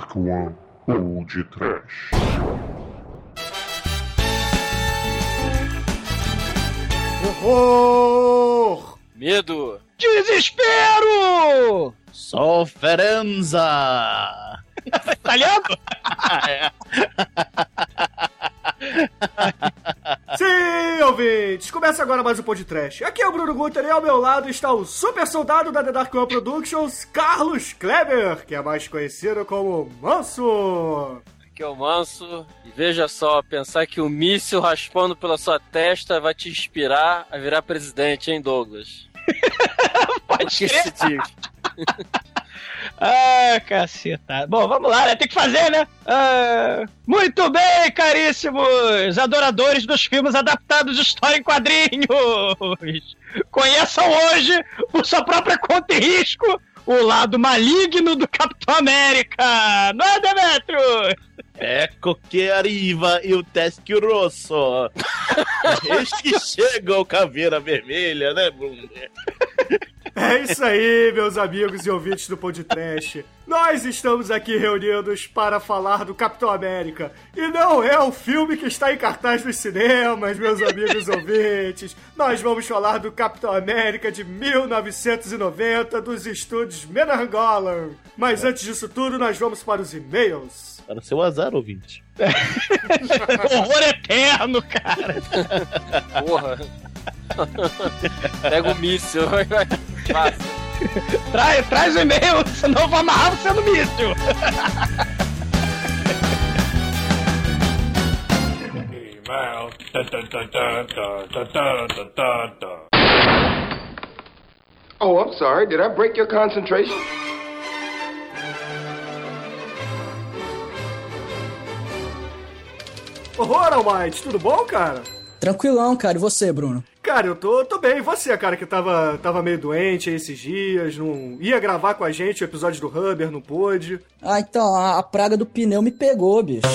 Dark One ou de Trash. Horror! Medo! Desespero! Sofferenza! Italiano? é. Sim, ouvintes! Começa agora mais um podcast. Aqui é o Bruno Guter e ao meu lado está o super soldado da The Dark One Productions, Carlos Kleber, que é mais conhecido como Manso. Aqui é o Manso. E veja só, pensar que o um míssil raspando pela sua testa vai te inspirar a virar presidente, hein, Douglas? Pode que se diga. Ah, caceta. Bom, vamos lá, né? Tem que fazer, né? Ah, muito bem, caríssimos adoradores dos filmes adaptados de história em quadrinhos. Conheçam hoje, por sua própria conta e risco, o lado maligno do Capitão América. Não é, Demetrius? Ecco que arriva il teschio rosso. Eis que chega o caveira vermelha, né, Bruno? É isso aí, meus amigos e ouvintes do podcast. Nós estamos aqui reunidos para falar do Capitão América. E não é o filme que está em cartaz nos cinemas, meus amigos ouvintes. Nós vamos falar do Capitão América de 1990 dos estúdios Menargolan. Mas antes disso tudo, nós vamos para os e-mails. Para seu azar, ouvinte. Horror eterno, cara. Porra. Pega o míssil. traz, traz o e-mail, senão eu vou amarrar você no míssil. Oh, I'm sorry. Did I break your concentration? Horror, Almighty, tudo bom, cara? Tranquilão, cara. E você, Bruno? Cara, eu tô, tô bem. E você, cara, que tava, tava meio doente esses dias, não ia gravar com a gente o episódio do Rubber, não pôde. Ah, então, a, a praga do pneu me pegou, bicho.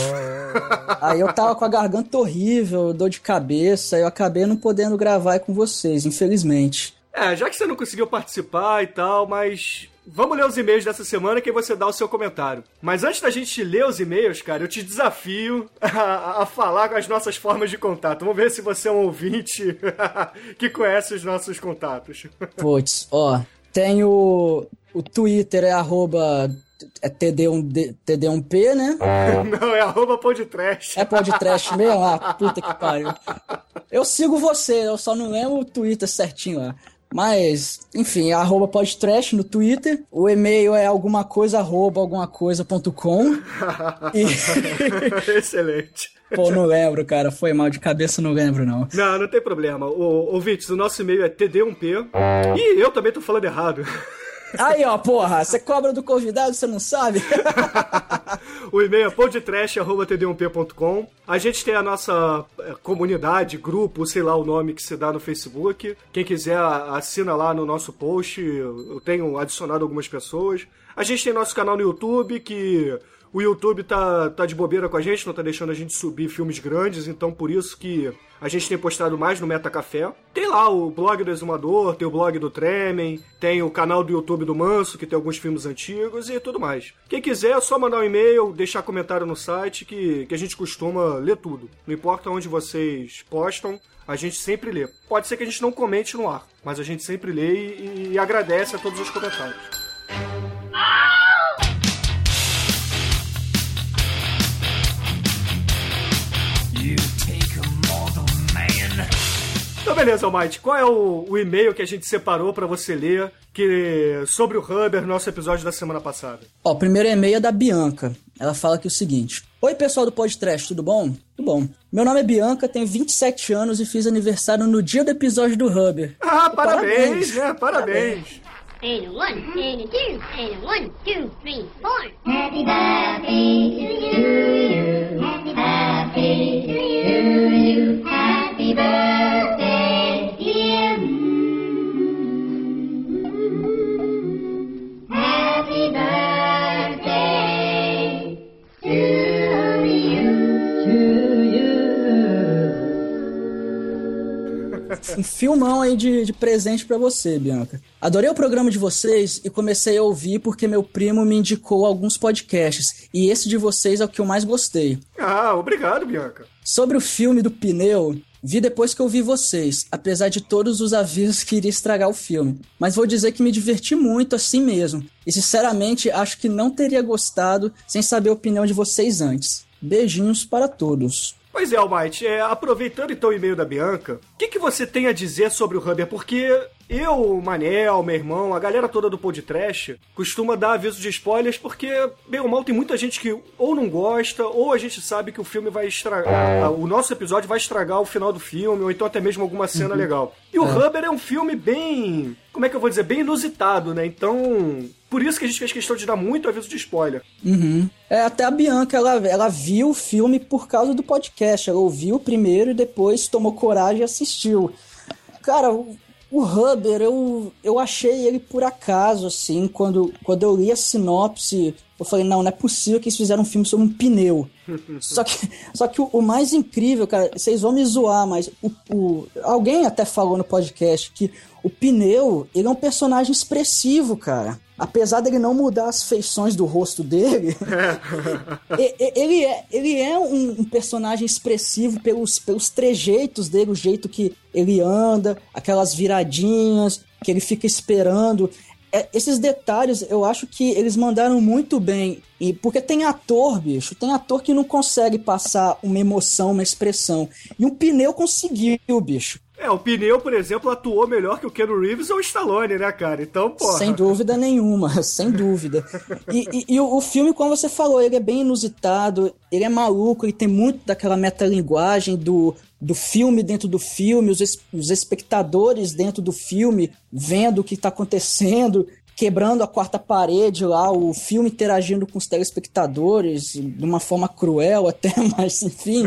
aí eu tava com a garganta horrível, dor de cabeça, eu acabei não podendo gravar com vocês, infelizmente. É, já que você não conseguiu participar e tal, mas Vamos ler os e-mails dessa semana que você dá o seu comentário. Mas antes da gente ler os e-mails, cara, eu te desafio a, a falar com as nossas formas de contato. Vamos ver se você é um ouvinte que conhece os nossos contatos. Putz, ó, tem o, o Twitter, é arroba é TD1, TD1P, né? Não, é arroba podtrash. É podtrash mesmo? Ah, puta que pariu. Eu sigo você, eu só não lembro o Twitter certinho lá. Mas, enfim, arroba podtrash no Twitter. O e-mail é alguma coisa, arroba alguma coisa.com. e... Excelente. Pô, não lembro, cara. Foi mal de cabeça, não lembro, não. Não, não tem problema. O, ouvintes, o nosso e-mail é td1p. E eu também tô falando errado. Aí, ó, porra, você cobra do convidado, você não sabe? o e-mail é podtrash.td1p.com. A gente tem a nossa é, comunidade, grupo, sei lá o nome que se dá no Facebook. Quem quiser, assina lá no nosso post. Eu tenho adicionado algumas pessoas. A gente tem nosso canal no YouTube que o YouTube tá, tá de bobeira com a gente, não tá deixando a gente subir filmes grandes, então por isso que a gente tem postado mais no Meta Café. Tem lá o blog do Exumador, tem o blog do Tremen, tem o canal do YouTube do Manso, que tem alguns filmes antigos e tudo mais. Quem quiser é só mandar um e-mail, deixar comentário no site, que, que a gente costuma ler tudo. Não importa onde vocês postam, a gente sempre lê. Pode ser que a gente não comente no ar, mas a gente sempre lê e, e agradece a todos os comentários. Então, beleza, Almighty. Qual é o, o e-mail que a gente separou para você ler que sobre o Huber, nosso episódio da semana passada? Ó, o primeiro e-mail é da Bianca. Ela fala aqui o seguinte: Oi, pessoal do podcast, tudo bom? Tudo bom. Meu nome é Bianca, tenho 27 anos e fiz aniversário no dia do episódio do Huber. Ah, parabéns, parabéns. né? Parabéns. And one, and two, and one, two, three, four. Happy birthday to you. Happy birthday to you. Happy birthday, um filmão aí de, de presente pra você, Bianca. Adorei o programa de vocês e comecei a ouvir porque meu primo me indicou alguns podcasts. E esse de vocês é o que eu mais gostei. Ah, obrigado, Bianca. Sobre o filme do pneu, vi depois que eu vi vocês, apesar de todos os avisos que iria estragar o filme. Mas vou dizer que me diverti muito assim mesmo. E sinceramente, acho que não teria gostado sem saber a opinião de vocês antes. Beijinhos para todos. Pois é, Almighty, é, aproveitando então o e-mail da Bianca, o que, que você tem a dizer sobre o Hubber? Porque eu, o Manel, meu irmão, a galera toda do podcast costuma dar aviso de spoilers porque, bem ou mal, tem muita gente que ou não gosta, ou a gente sabe que o filme vai estragar. O nosso episódio vai estragar o final do filme, ou então até mesmo alguma cena legal. E o Hubber é um filme bem. Como é que eu vou dizer? Bem inusitado, né? Então. Por isso que a gente fez questão de dar muito aviso de spoiler. Uhum. É, até a Bianca, ela, ela viu o filme por causa do podcast. Ela ouviu primeiro e depois tomou coragem e assistiu. Cara, o, Hubber, eu, eu achei ele por acaso, assim, quando, quando eu li a sinopse, eu falei, não, não é possível que eles fizeram um filme sobre um pneu. só que, só que o, o mais incrível, cara, vocês vão me zoar, mas o, o, alguém até falou no podcast que o pneu, ele é um personagem expressivo, cara. Apesar dele não mudar as feições do rosto dele, ele é, ele é um, um personagem expressivo pelos, pelos trejeitos dele, o jeito que ele anda, aquelas viradinhas, que ele fica esperando. É, esses detalhes eu acho que eles mandaram muito bem. E porque tem ator, bicho, tem ator que não consegue passar uma emoção, uma expressão. E um pneu conseguiu, bicho. É, o pneu, por exemplo, atuou melhor que o Ken Reeves ou o Stallone, né, cara? Então, porra. Sem dúvida nenhuma, sem dúvida. E, e- e o, filme, como você falou, ele é bem inusitado, ele é maluco, ele tem muito daquela metalinguagem do, do filme dentro do filme, os, es- os espectadores dentro do filme vendo o que tá acontecendo, quebrando a quarta parede lá, o filme interagindo com os telespectadores de uma forma cruel até, mas enfim.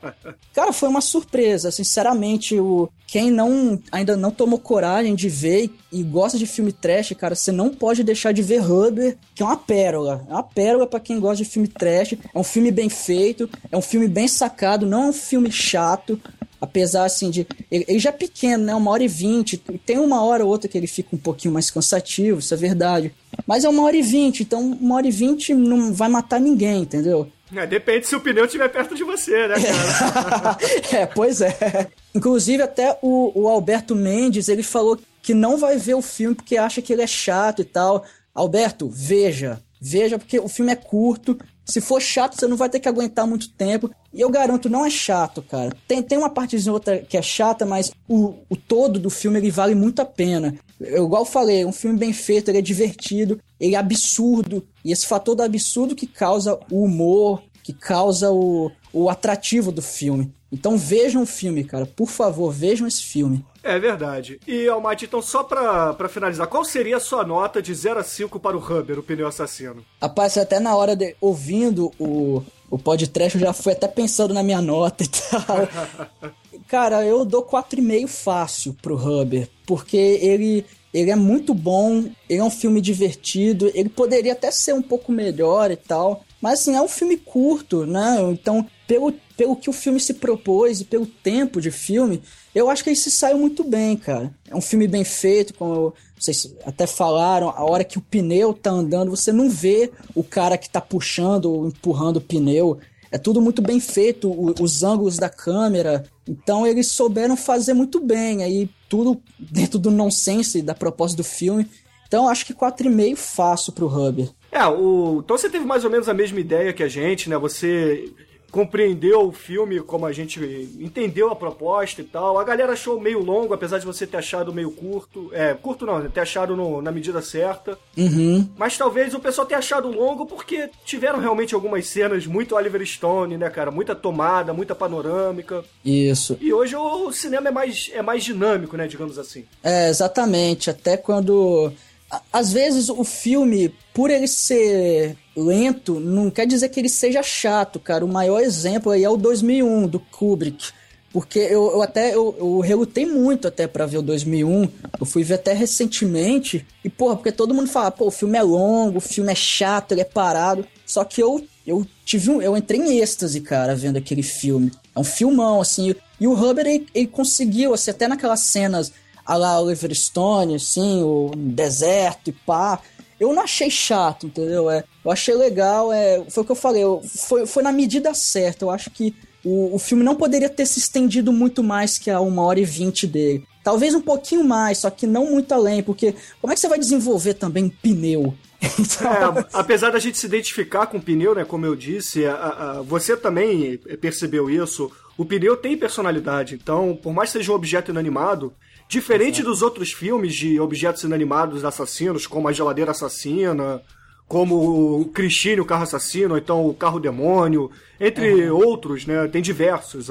Cara, foi uma surpresa, sinceramente. O, quem não ainda não tomou coragem de ver e gosta de filme trash, cara, você não pode deixar de ver Hubber, que é uma pérola. É uma pérola pra quem gosta de filme trash. É um filme bem feito, é um filme bem sacado, não é um filme chato. Apesar, assim, de. Ele, já é pequeno, né? Uma hora e vinte. Tem uma hora ou outra que ele fica um pouquinho mais cansativo, isso é verdade. Mas é uma hora e vinte, então uma hora e vinte não vai matar ninguém, entendeu? É, depende se o pneu estiver perto de você, né, cara? é, pois é. Inclusive, até o, o Alberto Mendes, ele falou que não vai ver o filme porque acha que ele é chato e tal. Alberto, veja. Veja, porque o filme é curto. Se for chato, você não vai ter que aguentar muito tempo. E eu garanto, não é chato, cara. Tem, tem uma partezinha ou outra que é chata, mas o, o todo do filme ele vale muito a pena. Eu, igual eu falei, é um filme bem feito, ele é divertido, ele é absurdo. E esse fator do absurdo que causa o humor, que causa o, o atrativo do filme. Então vejam o filme, cara. Por favor, vejam esse filme. É verdade. E, Almighty, então só pra, pra finalizar, qual seria a sua nota de 0 a 5 para o Hubber, o pneu assassino? Rapaz, até na hora de ouvindo o, o podcast, eu já fui até pensando na minha nota e tal. Cara, eu dou 4,5 fácil pro Hubber, porque ele, ele é muito bom, ele é um filme divertido, ele poderia até ser um pouco melhor e tal, mas assim, é um filme curto, né? Então, pelo, pelo que o filme se propôs e pelo tempo de filme, eu acho que ele se saiu muito bem, cara. É um filme bem feito, como vocês até falaram, a hora que o pneu tá andando, você não vê o cara que tá puxando ou empurrando o pneu. É tudo muito bem feito, o- os ângulos da câmera. Então eles souberam fazer muito bem. Aí tudo dentro do nonsense da proposta do filme. Então acho que 4,5 fácil pro Hubber. É, o... então você teve mais ou menos a mesma ideia que a gente, né? Você compreendeu o filme como a gente entendeu a proposta e tal. A galera achou meio longo, apesar de você ter achado meio curto. É, curto não, ter achado no- na medida certa. Uhum. Mas talvez o pessoal tenha achado longo porque tiveram realmente algumas cenas muito Oliver Stone, né, cara? Muita tomada, muita panorâmica. Isso. E hoje o cinema é mais, é mais dinâmico, né, digamos assim. É, exatamente. Até quando. Às vezes o filme, por ele ser lento, não quer dizer que ele seja chato, cara. O maior exemplo aí é o 2001, do Kubrick. Porque eu, eu até eu, eu relutei muito até pra ver o 2001. Eu fui ver até recentemente. E, porra, porque todo mundo fala, pô, o filme é longo, o filme é chato, ele é parado. Só que eu, eu tive um. Eu entrei em êxtase, cara, vendo aquele filme. É um filmão, assim. E o Hubbard, ele, ele conseguiu, assim, até naquelas cenas a lá Oliver Stone, assim, o deserto e pá. Eu não achei chato, entendeu? É, eu achei legal, é, foi o que eu falei, eu- foi, foi na medida certa. Eu acho que o, o filme não poderia ter se estendido muito mais que a uma hora e vinte dele. Talvez um pouquinho mais, só que não muito além, porque como é que você vai desenvolver também um pneu? Então, É, apesar da gente se identificar com o pneu, né? Como eu disse, a- a- você também percebeu isso. O pneu tem personalidade, então, por mais que seja um objeto inanimado, diferente dos outros filmes de objetos inanimados assassinos, como a geladeira assassina, como o Christine, o carro assassino, ou então o carro demônio, entre outros, né? Tem diversos.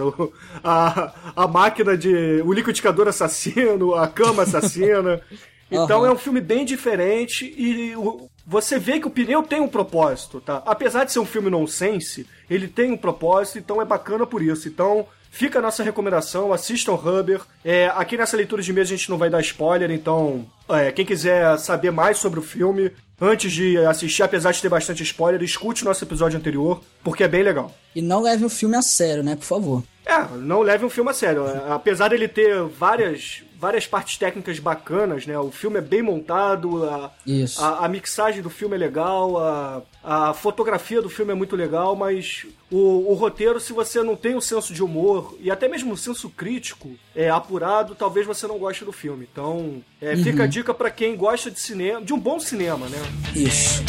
A, a máquina de. o liquidificador assassino, a cama assassina. Então Aham. é um filme bem diferente e o- você vê que o pneu tem um propósito, tá? Apesar de ser um filme nonsense, ele tem um propósito, então é bacana por isso. Então fica a nossa recomendação, assistam Rubber. É, aqui nessa leitura de mês a gente não vai dar spoiler, então é, quem quiser saber mais sobre o filme, antes de assistir, apesar de ter bastante spoiler, escute o nosso episódio anterior, porque é bem legal. E não leve o filme a sério, né? Por favor. É, não leve um filme a sério. É, Apesar dele ter várias, várias partes técnicas bacanas, né? O filme é bem montado, a, a, a mixagem do filme é legal, a, a fotografia do filme é muito legal, mas o, o roteiro, se você não tem o senso de humor e até mesmo o senso crítico é, apurado, talvez você não goste do filme. Então, é, fica a dica pra quem gosta de cinema, de um bom cinema, né? Isso.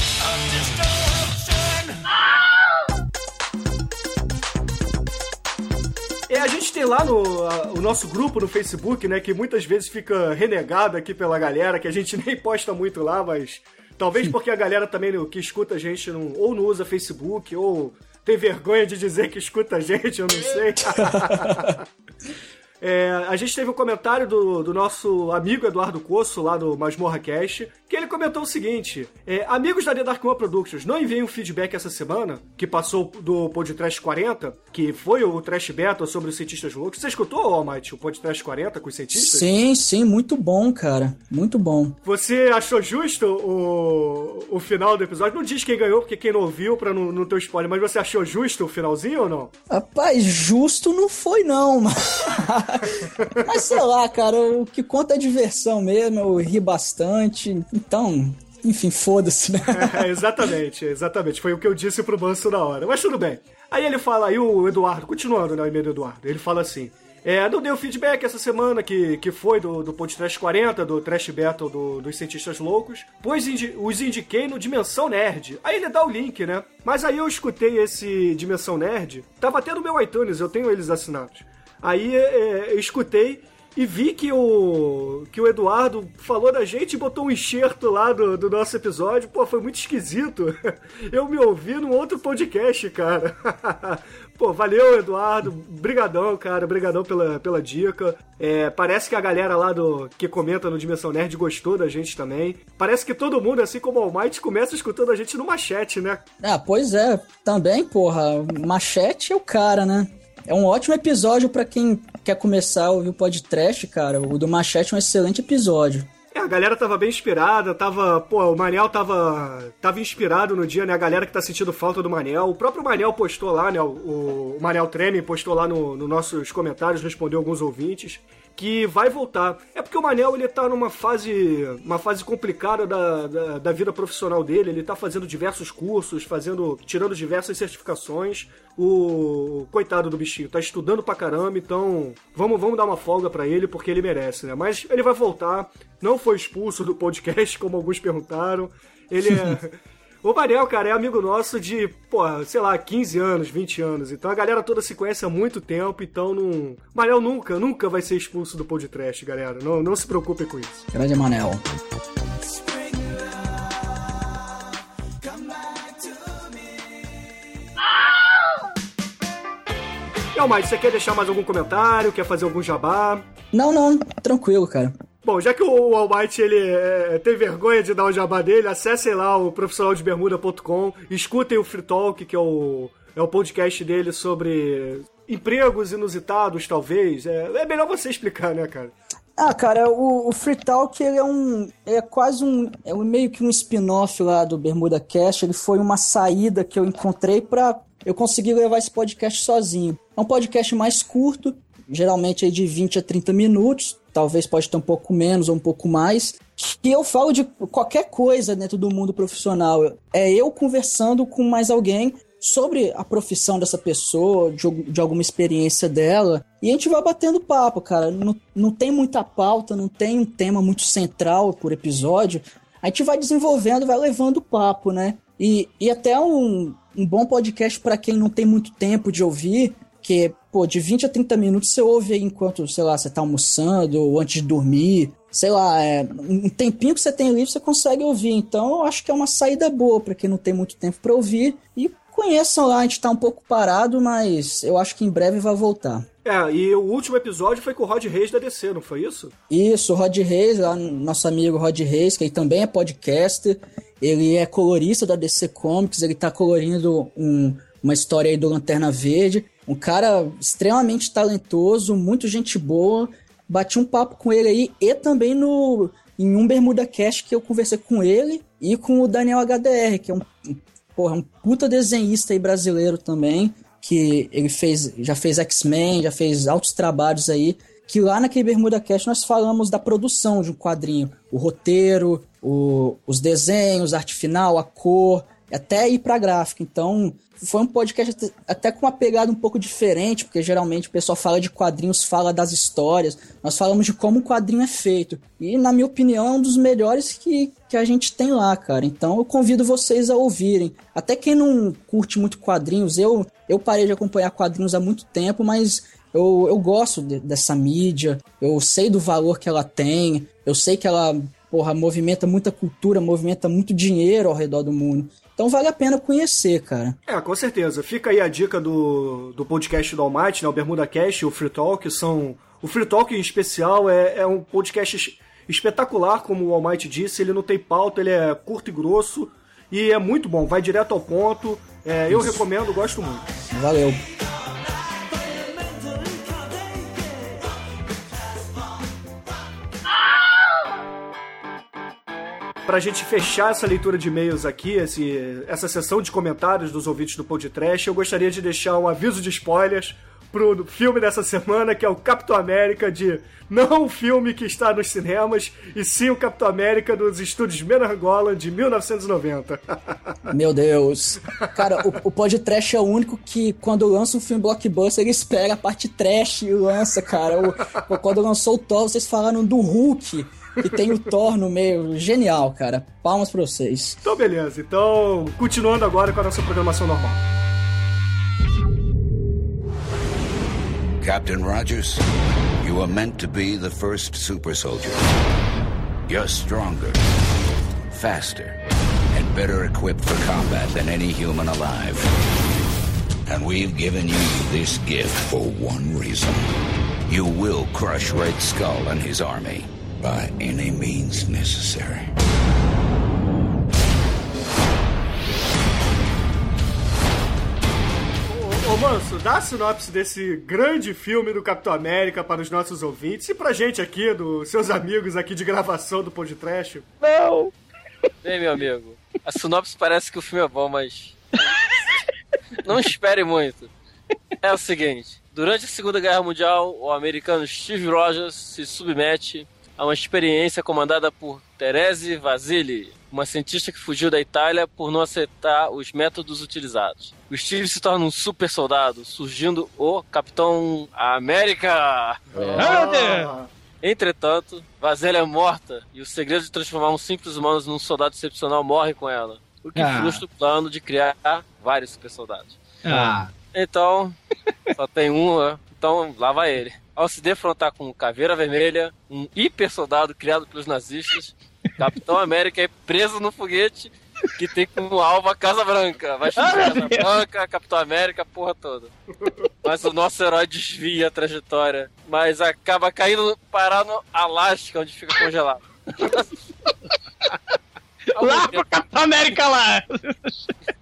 É, a gente tem lá no a- o nosso grupo no Facebook, né, que muitas vezes fica renegado aqui pela galera, que a gente nem posta muito lá, mas talvez porque a galera também que escuta a gente não, ou não usa Facebook, ou tem vergonha de dizer que escuta a gente, eu não sei. É, a gente teve um comentário do, do nosso amigo Eduardo Coço, lá do Masmorra Cast, que ele comentou o seguinte: é, Amigos da The Dark One Productions, não enviei um feedback essa semana, que passou do Podcast 40, que foi o Trash Battle sobre os cientistas loucos. Você escutou, Almighty, o Podcast 40 com os cientistas? Sim, sim, muito bom, cara. Muito bom. Você achou justo o, o final do episódio? Não diz quem ganhou, porque quem não ouviu, pra não, não ter spoiler, mas você achou justo o finalzinho ou não? Rapaz, justo não foi, não, mas. mas sei lá, cara, o que conta é diversão mesmo, eu ri bastante. Então, enfim, foda-se, né? É, exatamente, exatamente. Foi o que eu disse pro Manso na hora. Mas tudo bem. Aí ele fala, aí o Eduardo, continuando né, o e-mail do Eduardo, ele fala assim. É, não deu feedback essa semana que, que foi do, do podcast 40, do Trash Battle do- dos Cientistas Loucos, pois indi- os indiquei no Dimensão Nerd. Aí ele dá o link, né? Mas aí eu escutei esse Dimensão Nerd, tava até no meu iTunes, eu tenho eles assinados. Aí é, eu escutei e vi que o, que o Eduardo falou da gente e botou um enxerto lá do, do nosso episódio. Pô, foi muito esquisito. Eu me ouvi num outro podcast, cara. Pô, valeu, Eduardo. Brigadão, cara. Brigadão pela, pela dica. É, parece que a galera lá do que comenta no Dimensão Nerd gostou da gente também. Parece que todo mundo, assim como o Almighty, começa escutando a gente no machete, né? Ah, pois é, também, porra, Machete é o cara, né? É um ótimo episódio pra quem quer começar a ouvir o podcast, cara. O do Machete é um excelente episódio. É, a galera tava bem inspirada, tava. Pô, o Manel tava. tava inspirado no dia, né? A galera que tá sentindo falta do Manel. O próprio Manel postou lá, né? O, o Manel Treme postou lá nos no nossos comentários, respondeu alguns ouvintes. Que vai voltar. É porque o Manel ele tá numa fase. uma fase complicada da, da, da vida profissional dele. Ele tá fazendo diversos cursos, fazendo. tirando diversas certificações. O coitado do bichinho tá estudando pra caramba, então vamos, vamos dar uma folga pra ele porque ele merece, né? Mas ele vai voltar, não foi expulso do podcast, como alguns perguntaram. Ele é. O Manel, cara, é amigo nosso de, pô, sei lá, 15 anos, 20 anos. Então a galera toda se conhece há muito tempo, então não. Manel nunca, nunca vai ser expulso do podcast, galera. Não, não se preocupem com isso. Grande Manel. E Almighty, você quer deixar mais algum comentário? Quer fazer algum jabá? Não, não, tranquilo, cara. Bom, já que o Almighty ele é, tem vergonha de dar o jabá dele, acessem lá o profissionaldebermuda.com, escutem o Free Talk, que é o, é o podcast dele sobre empregos inusitados, talvez. É, é melhor você explicar, né, cara? Ah, cara, o, o Free Talk ele é um. É quase um. É um- meio que um spin-off lá do Bermuda Cast. Ele foi uma saída que eu encontrei pra eu conseguir levar esse podcast sozinho. É um podcast mais curto, geralmente aí de 20 a 30 minutos, talvez pode ter um pouco menos ou um pouco mais, que eu falo de qualquer coisa dentro do mundo profissional. É eu conversando com mais alguém sobre a profissão dessa pessoa, de, de alguma experiência dela, e a gente vai batendo papo, cara. Não, não tem muita pauta, não tem um tema muito central por episódio. A gente vai desenvolvendo, vai levando papo, né? E, e até um, um bom podcast para quem não tem muito tempo de ouvir, que, pô, de 20 a 30 minutos você ouve aí enquanto, sei lá, você tá almoçando ou antes de dormir. Sei lá, é, um tempinho que você tem livre você consegue ouvir. Então eu acho que é uma saída boa para quem não tem muito tempo para ouvir. E conheçam lá, a gente tá um pouco parado, mas eu acho que em breve vai voltar. É, e o último episódio foi com o Rod Reis da DC, não foi isso? Isso, o Rod Reis, lá, nosso amigo Rod Reis, que ele também é podcaster, ele é colorista da DC Comics, ele tá colorindo um, uma história aí do Lanterna Verde. Um cara extremamente talentoso, muito gente boa. Bati um papo com ele aí e também no em um Bermuda Cast que eu conversei com ele e com o Daniel HDR, que é um, porra, um puta desenhista aí brasileiro também, que ele fez, já fez X-Men, já fez altos trabalhos aí, que lá naquele Bermuda Cast nós falamos da produção de um quadrinho, o roteiro, o, os desenhos, a arte final, a cor, até ir pra gráfica. Então, foi um podcast até, com uma pegada um pouco diferente, porque geralmente o pessoal fala de quadrinhos, fala das histórias. Nós falamos de como um quadrinho é feito. E, na minha opinião, é um dos melhores que, que a gente tem lá, cara. Então eu convido vocês a ouvirem. Até quem não curte muito quadrinhos, eu, eu parei de acompanhar quadrinhos há muito tempo, mas eu, eu gosto de, dessa mídia. Eu sei do valor que ela tem. Eu sei que ela, porra, movimenta muita cultura, movimenta muito dinheiro ao redor do mundo. Então vale a pena conhecer, cara. É, com certeza. Fica aí a dica do, do podcast do Almighty, né? O Bermuda Cast e o Free Talk são... O Free Talk, em especial, é, é um podcast espetacular, como o Almighty disse. Ele não tem pauta, ele é curto e grosso. E é muito bom, vai direto ao ponto. É, eu recomendo, gosto muito. Valeu. Pra gente fechar essa leitura de e-mails aqui, esse, essa sessão de comentários dos ouvintes do Podcast, eu gostaria de deixar um aviso de spoilers pro filme dessa semana, que é o Capitão América de não o filme que está nos cinemas, e sim o Capitão América dos estúdios Menargola de 1990. Meu Deus. Cara, o, o Trash é o único que, quando lança um filme blockbuster, ele espera a parte trash e lança, cara. O, quando lançou o Thor, vocês falaram do Hulk que tem o Thor no meio. Genial, cara. Palmas pra vocês. Então, beleza. Então, continuando agora com a nossa programação normal. Captain Rogers, you were meant to be the first super soldier. You're stronger, faster, and better equipped for combat than any human alive. And we've given you this gift for one reason. You will crush Red Skull and his army by any means necessary. Ô, Manso, dá a sinopse desse grande filme do Capitão América para os nossos ouvintes e pra gente aqui, dos seus amigos aqui de gravação do podcast. Não! Bem, meu amigo, a sinopse parece que o filme é bom, mas. Não espere muito. É o seguinte: durante a Segunda Guerra Mundial, o americano Steve Rogers se submete a uma experiência comandada por Therese Vasili, uma cientista que fugiu da Itália por não aceitar os métodos utilizados. O Steve se torna um super soldado, surgindo o Capitão América! Ah, Entretanto, Vasili é morta e o segredo de transformar um simples humano num soldado excepcional morre com ela, o que Ah. frustra o plano de criar vários super soldados. Ah, Então, só tem um, né? então lá vai ele. Ao se defrontar com Caveira Vermelha, um hiper soldado criado pelos nazistas, Capitão América é preso no foguete que tem como alvo a Casa Branca. Vai explodir a Casa Branca, Capitão América, a porra toda. Mas o nosso herói desvia a trajetória, mas acaba caindo, parar no Alasca, onde fica congelado. lá pro Capitão América lá!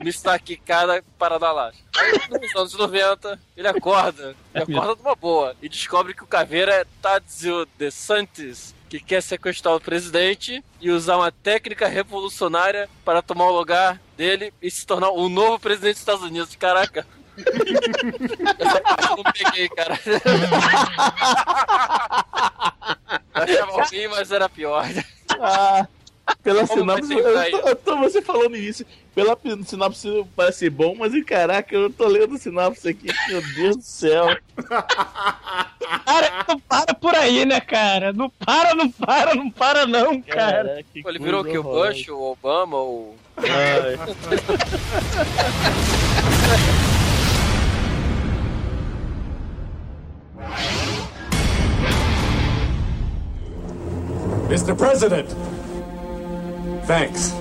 Mr. cada parada. Aí, nos anos 90, ele acorda. Ele acorda de uma boa. E descobre que o Caveira é Tadzio De Santis, que quer sequestrar o presidente e usar uma técnica revolucionária para tomar o lugar dele e se tornar o novo presidente dos Estados Unidos. Caraca. Essa parte eu não peguei, cara. Eu achava ruim, mas era pior. Ah, pela ser eu, eu tô você falando isso. Pela sinopse parece bom, mas caraca, eu tô lendo sinopse aqui, meu Deus do céu. Cara, não para por aí, né, cara? Não para, não para, não para, não, cara. Caraca, que Ele virou o que? O Bush, o Obama, o. Ai. Mr. President! Thanks.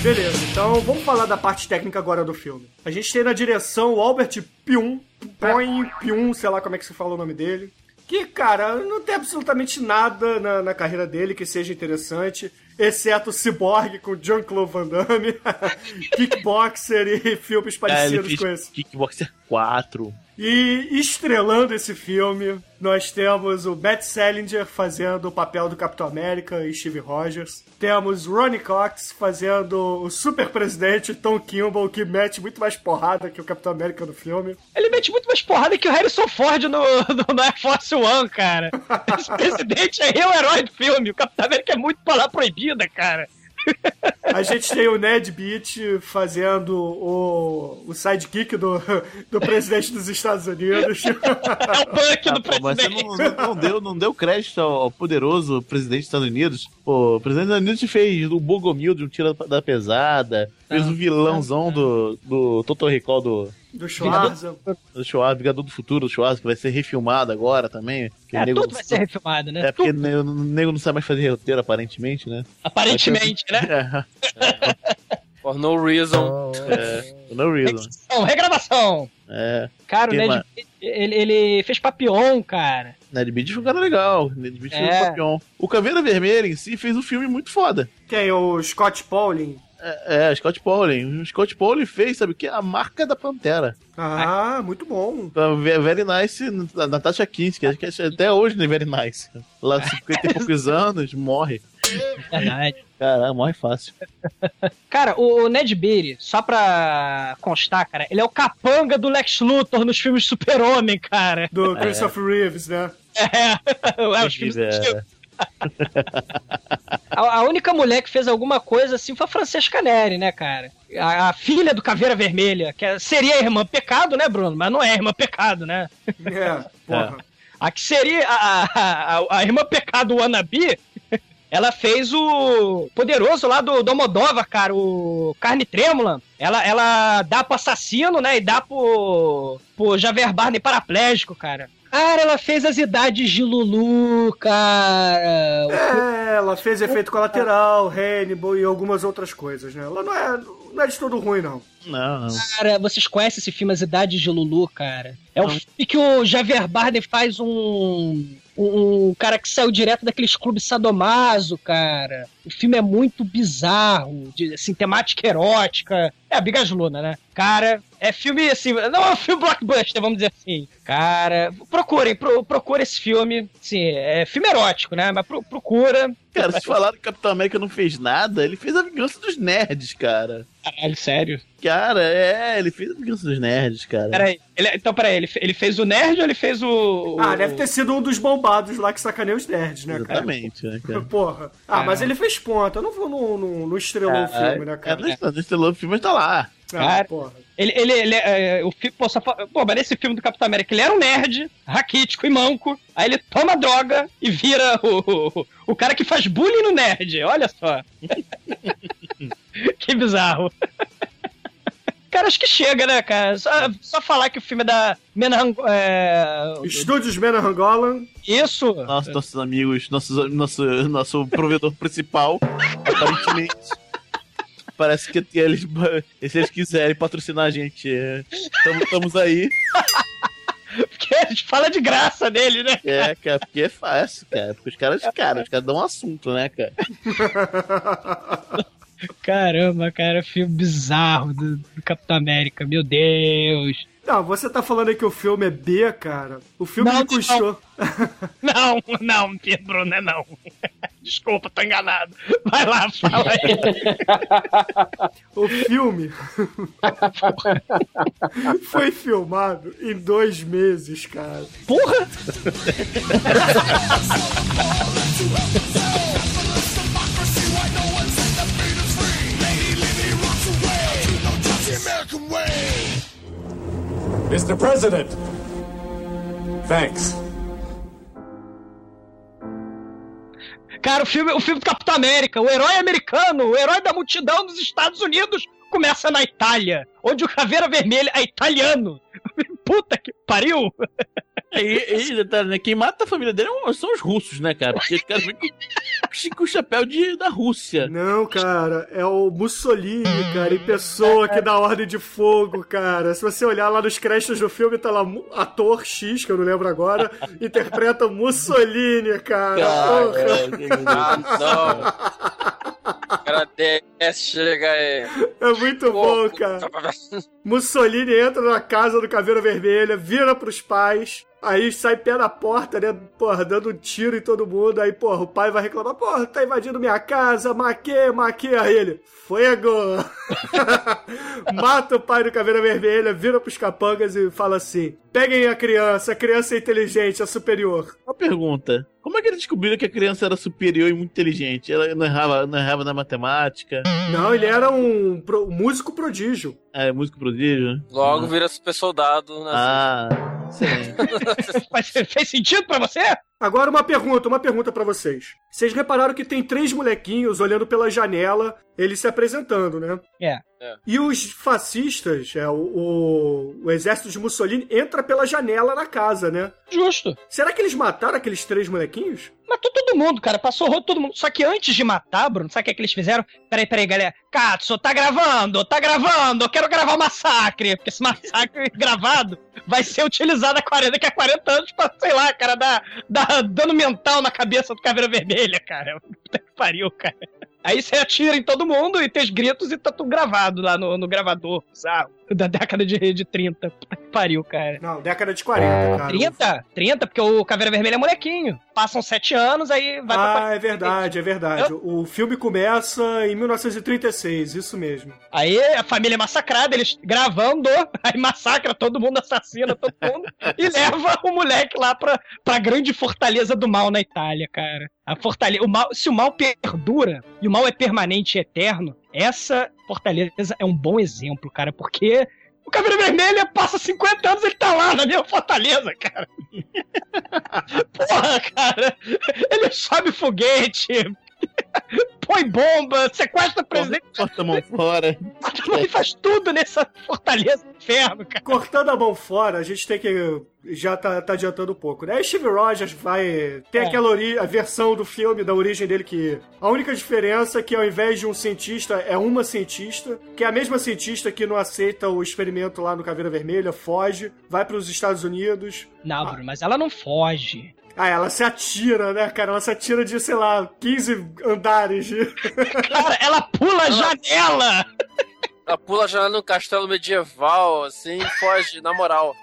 Beleza, então vamos falar da parte técnica agora do filme. A gente tem na direção o Albert Pium, Põe Pium, sei lá como é que se fala o nome dele. Que, cara, não tem absolutamente nada na, na carreira dele que seja interessante, exceto Cyborg com Jean-Claude Van Damme, Kickboxer e filmes Ah, ele parecidos fez com esse. Kickboxer 4. E estrelando esse filme, nós temos o Matt Salinger fazendo o papel do Capitão América e Steve Rogers. Temos Ronnie Cox fazendo o super presidente Tom Kimball, que mete muito mais porrada que o Capitão América no filme. Ele mete muito mais porrada que o Harrison Ford no, no, no Air Force One, cara. Esse presidente é o herói do filme. O Capitão América é muito palavra proibida, cara. A gente tem o Ned Beat fazendo o, o sidekick do, do presidente dos Estados Unidos. É o punk do Pô, mas você presidente. não, não- deu, não deu crédito ao, ao poderoso presidente dos Estados Unidos. Pô, o presidente dos Estados Unidos fez o Bogomil de um tiro da pesada, fez o vilãozão do, do Total Recall do, Do Schwarza. do Schwarz, Vingador do Futuro do Schwarz, que vai ser refilmado agora também. É, o nego tudo não- vai ser refilmado, né? É porque o nego não sabe mais fazer roteiro, aparentemente, né? aparentemente, né? For no reason. É, no reason. Então, regravação. É. Cara, o Quem Ned ele, ele fez Papillon, cara. Ned Beat foi um cara legal. Ned Beat fez É. o Papion. O Caveira Vermelha em si fez um filme muito foda. Tem o Scott Pauling. É, é, Scott Pauling. O Scott Pauling fez, sabe o que? A marca da Pantera. Ah, muito bom. Ve- Very Nice, Natasha Kinski, acho que é até hoje não é Very Nice. Lá 50 e poucos anos, morre. Verdade. Caralho, morre fácil. Cara, o Ned Beatty, só pra constar, cara, ele é o capanga do Lex Luthor nos filmes Super-Homem, cara. Do Christopher Reeves, né? É, é os filmes É, A, a única mulher que fez alguma coisa assim foi a Francesca Neri, né, cara? A, a filha do Caveira Vermelha, que é- seria a irmã Pecado, né, Bruno? Mas não é a irmã Pecado, né? É, porra. A que seria a, a, a, a irmã Pecado Wannabe, ela fez o poderoso lá do Domodova, cara, o Carne Trêmula. Ela, ela dá pro assassino, né, e dá pro, pro Javier Barney paraplégico, cara. Cara, ela fez as idades de Lulu, cara. É, ela fez efeito colateral, Hannibal e algumas outras coisas, né? Ela não é, não é de todo ruim, não. Não, não. Cara, vocês conhecem esse filme As Idades de Lulu, cara? É o filme que o Javier Bardem faz um, um cara que saiu direto daqueles clubes sadomaso, cara. O filme é muito bizarro, de, assim, temática erótica. É a Bigas Luna, né? Cara, é filme, assim, não é um filme blockbuster, vamos dizer assim. Cara, procurem, pro, procura esse filme. Sim, é filme erótico, né? Mas pro- procura. Cara, se falaram que o Capitão América não fez nada, ele fez a vingança dos nerds, cara. Caralho, sério? Cara, é, ele fez a vingança dos nerds, cara. Peraí, ele, então peraí, ele, ele fez o nerd ou ele fez o. Ah, o- deve ter sido um dos bombados lá que sacaneia os nerds, né, cara? Exatamente, né, cara? Porra. Ah, mas ele fez ponta. Não, não, não, não estrelou o filme, né, É, cara? não, não estrelou o filme, mas tá lá. Ah, Cara, porra. Ele, ele, ele é, o fi- pô, só pô, mas nesse filme do Capitão América, ele era um nerd, raquítico e manco. Aí ele toma droga e vira o, o, o cara que faz bullying no nerd. Olha só. que bizarro. Cara, acho que chega, né, cara? Só, só falar que o filme é da Menan, é, Estúdios Mena Angolan. Isso. Nossos, nossos amigos, nossos, nosso, nosso provedor principal, aparentemente. Parece que eles, se eles quiserem patrocinar a gente, é, tamo- estamos aí. Porque a gente fala de graça dele, né? É, cara, porque é fácil, cara. Porque os caras, cara, os caras dão um assunto, né, cara? Caramba, cara, filme bizarro do, do Capitão América, meu Deus. Não, você tá falando aí que o filme é B, cara. O filme Não, me custou. Não, não, Pedro, não é não. Desculpa, tô enganado. Vai lá, fala aí. O filme foi filmado em dois meses, cara. Porra! Mr. President! Thanks. Cara, o filme, o filme do Capitão América, o herói americano, o herói da multidão dos Estados Unidos, começa na Itália, onde o Caveira Vermelha é italiano. Puta que pariu! E, e detalhe, né? Quem mata a família dele é são os russos, né, cara? Porque os caras com, o chapéu de, da Rússia. Não, cara, é o Mussolini, cara, em pessoa que dá ordem de fogo, cara. Se você olhar lá nos créditos do filme, tá lá ator X, que eu não lembro agora, interpreta o Mussolini, cara. Ah. O cara desce, chega aí. É muito bom, cara. Mussolini entra na casa do Caveira Vermelha, vira pros pais, aí sai pé na porta, né? Porra, dando um tiro em todo mundo. Aí, porra, o pai vai reclamar: Porra, tá invadindo minha casa, maquê, maquê. Aí ele: Fuego! Mata o pai do Caveira Vermelha, vira pros capangas e fala assim: Peguem a criança, a criança é inteligente, é superior. Uma pergunta. Como é que eles descobriram que a criança era superior e muito inteligente? Ela não errava, não errava na matemática? Não, ele era um, pro- um músico prodígio. É, músico prodígio? Logo Ah. vira super soldado. Né? Ah, sim. Mas fez sentido pra você? Agora uma pergunta, uma pergunta pra vocês. Vocês repararam que tem três molequinhos olhando pela janela, eles se apresentando, né? É. E os fascistas, é, o, o, o exército de Mussolini entra pela janela na casa, né? Justo. Será que eles mataram aqueles três molequinhos? Matou todo mundo, cara. Passou rodo todo mundo. Só que antes de matar, Bruno, sabe o que, é que eles fizeram? Peraí, peraí, galera. Katsu, tá gravando, tá gravando. Eu quero gravar o massacre. Porque esse massacre gravado vai ser utilizado a 40, daqui a 40 anos pra, sei lá, cara, dar, dar dano mental na cabeça do Caveira Vermelha, cara. Puta que pariu, cara. Aí você atira em todo mundo e tem os gritos e tá tudo gravado lá no, no gravador, sabe? Da década de, de 30. Puta que pariu, cara. Não, década de 40, cara. 30? 30, porque o Caveira Vermelha é molequinho. Passam sete anos, aí vai pra Ah, é verdade, é verdade. O filme começa em 1936, isso mesmo. Aí a família é massacrada, eles gravando, aí massacra todo mundo, assassina todo mundo e leva o moleque lá pra, pra grande fortaleza do mal na Itália, cara. A fortaleza, o mal, se o mal perdura e o mal é permanente e eterno, essa fortaleza é um bom exemplo, cara, porque o Caveira Vermelha passa 50 anos, ele tá lá na minha fortaleza, cara. Porra, cara. Ele sobe foguete, põe bomba, sequestra o presidente. Corta a mão fora. Ele faz tudo nessa fortaleza do inferno, cara. Cortando a mão fora, a gente tem que. Já tá, tá adiantando um pouco, né? Aí Steve Rogers vai. Tem É. aquela ori- a versão do filme, da origem dele, que. A única diferença é que ao invés de um cientista, é uma cientista, que é a mesma cientista que não aceita o experimento lá no Caveira Vermelha, foge, vai pros Estados Unidos. Não, Bruno, mas ela não foge. Ah, ela se atira, né, cara? Ela se atira de, sei lá, 15 andares. Cara, ela pula a janela! Ela pula a janela no castelo medieval, assim, e foge, na moral.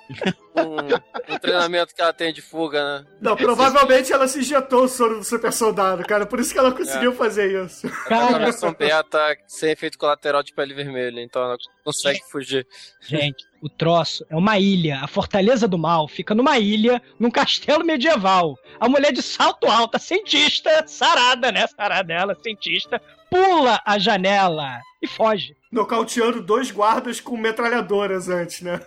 Um, um treinamento que ela tem de fuga, né? Não, provavelmente ela se injetou o soro do super soldado, cara. Por isso que ela conseguiu É. fazer isso. A versão beta sem efeito colateral de pele vermelha, então ela consegue fugir. Gente, o troço é uma ilha. A Fortaleza do Mal fica numa ilha, num castelo medieval. A mulher de salto alto, cientista, sarada, né? Sarada ela, cientista, pula a janela e foge. Nocauteando dois guardas com metralhadoras antes, né?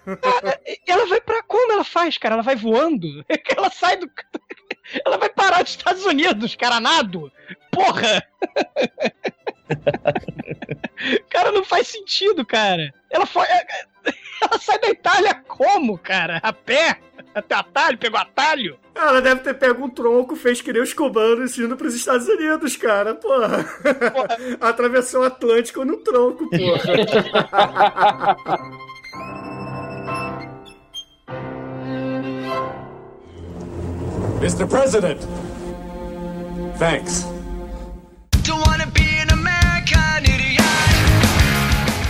E ela vai pra como ela faz, cara? Ela vai voando. Ela sai do. Ela vai parar nos Estados Unidos, cara, nado. Porra! Cara, não faz sentido, cara. Ela foi. Ela sai da Itália como, cara? A pé? Até atalho? Pegou atalho? Ela deve ter pego um tronco, fez que nem os cubanos indo pros Estados Unidos, cara. Porra. Atravessou o Atlântico no tronco, porra. Mr. President! Thanks.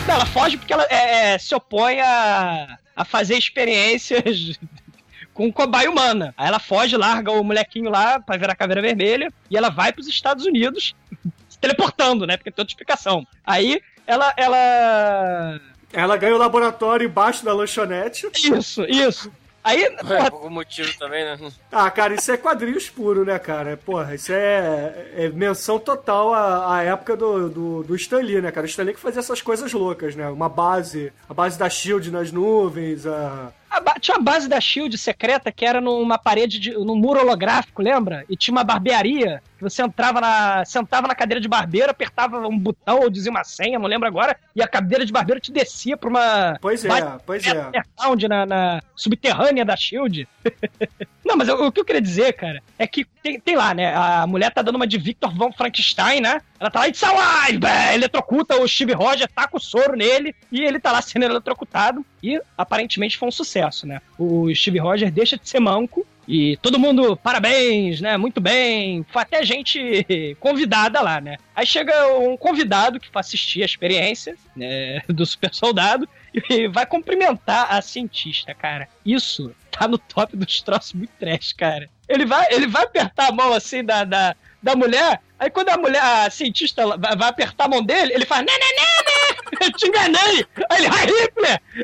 Não, ela foge porque ela é, é, se opõe a, a fazer experiências com cobaia humana. Aí ela foge, larga o molequinho lá pra virar caveira vermelha e ela vai pros Estados Unidos, se teleportando, né? Porque tem outra explicação. Aí ela. ela... Ela ganha o laboratório embaixo da lanchonete. Isso, isso. Aí, É, porra, por algum motivo também, né? Ah, cara, isso é quadrinhos puro, né, cara? Porra, isso é, é menção total à, à época do, do, do Stan Lee, né, cara? O Stan Lee que fazia essas coisas loucas, né? Uma base, a base da SHIELD nas nuvens, a... a tinha uma base da Shield secreta que era numa parede, de, num muro holográfico, lembra? E tinha uma barbearia. que Você entrava na. sentava na cadeira de barbeiro, apertava um botão ou dizia uma senha, não lembro agora, e a cadeira de barbeiro te descia pra uma. Pois é, pois é. underground na, na subterrânea da Shield. Não, mas o, o que eu queria dizer, cara, é que tem, tem lá, né? A mulher tá dando uma de Victor von Frankenstein, né? Ela tá lá e diz, alive, bem, eletrocuta o Steve Rogers, taca o soro nele e ele tá lá sendo eletrocutado. E aparentemente foi um sucesso, né? O Steve Rogers deixa de ser manco. E todo mundo, parabéns, né? Muito bem. Foi até gente convidada lá, né? Aí chega um convidado que vai assistir a experiência né, do super soldado e vai cumprimentar a cientista, cara. Isso tá no top dos troços muito trash, cara. Ele vai, ele vai apertar a mão assim da, da, da mulher, aí quando a mulher, a cientista vai, apertar a mão dele, ele fala, né, né, né, né, eu te enganei. Aí ele, ai, Hitler!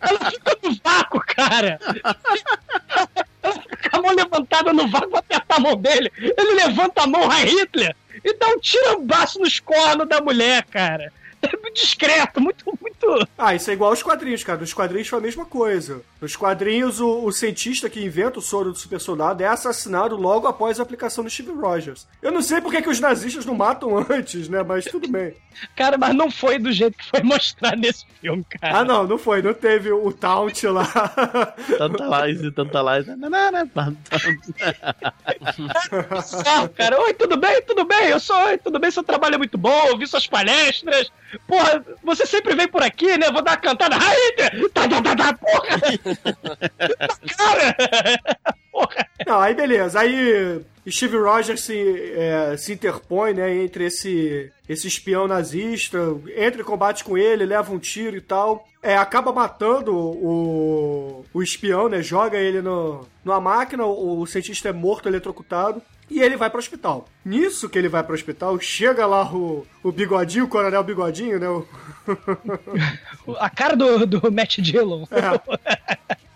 Ela fica no vácuo, cara. Ela fica a mão levantada no vácuo apertar a mão dele. Ele levanta a mão, ai, Hitler! E dá um tirambaço nos cornos da mulher, cara. É muito discreto, muito, muito. Ah, isso é igual aos quadrinhos, cara. Nos quadrinhos foi a mesma coisa. Nos quadrinhos, o, o cientista que inventa o soro do super soldado é assassinado logo após a aplicação do Steve Rogers. Eu não sei porque que os nazistas não matam antes, né? Mas tudo bem. Cara, mas não foi do jeito que foi mostrado nesse filme, cara. Ah, não, não foi. Não teve o taunt lá. Tantalize, tantalize. Nanana, bizarro, cara. Oi, tudo bem? Tudo bem? Eu sou. Oi, tudo bem? Seu trabalho é muito bom, eu vi suas palestras. Porra, você sempre vem por aqui, né? Vou dar uma cantada. Ai, tá, tá, tá, tá, porra! cara! Porra! Não, aí beleza. Aí Steve Rogers se, é, se interpõe, né, entre esse, esse espião nazista, entra em combate com ele, leva um tiro e tal. É, acaba matando o, o espião, né? Joga ele no, numa máquina, o, o cientista é morto, eletrocutado. E ele vai pro hospital. Nisso que ele vai pro hospital, chega lá o, o bigodinho, o coronel bigodinho, né? o- A cara do, do Matt Dillon.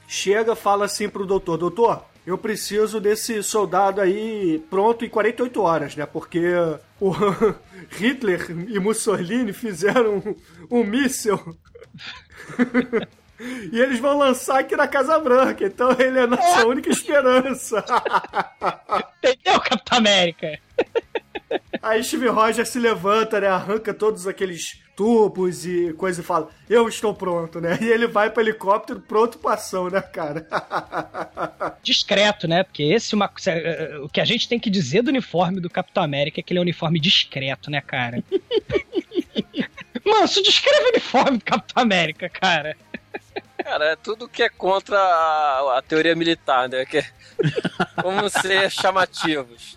chega, fala assim pro doutor: Doutor, eu preciso desse soldado aí pronto em 48 horas, né? Porque o Hitler e Mussolini fizeram um, um míssil. E eles vão lançar aqui na Casa Branca, então ele é a nossa única esperança. Entendeu, Capitão América? Aí Steve Rogers se levanta, né? Arranca todos aqueles tubos e coisa e fala: Eu estou pronto, né? E ele vai pro helicóptero pronto pra ação, né, cara? Discreto, né? Porque esse é uma, o que a gente tem que dizer do uniforme do Capitão América é que ele é um uniforme discreto, né, cara? Manso, descreve o uniforme do Capitão América, cara. Cara, é tudo que é contra a, a teoria militar, né? Que é como ser chamativos.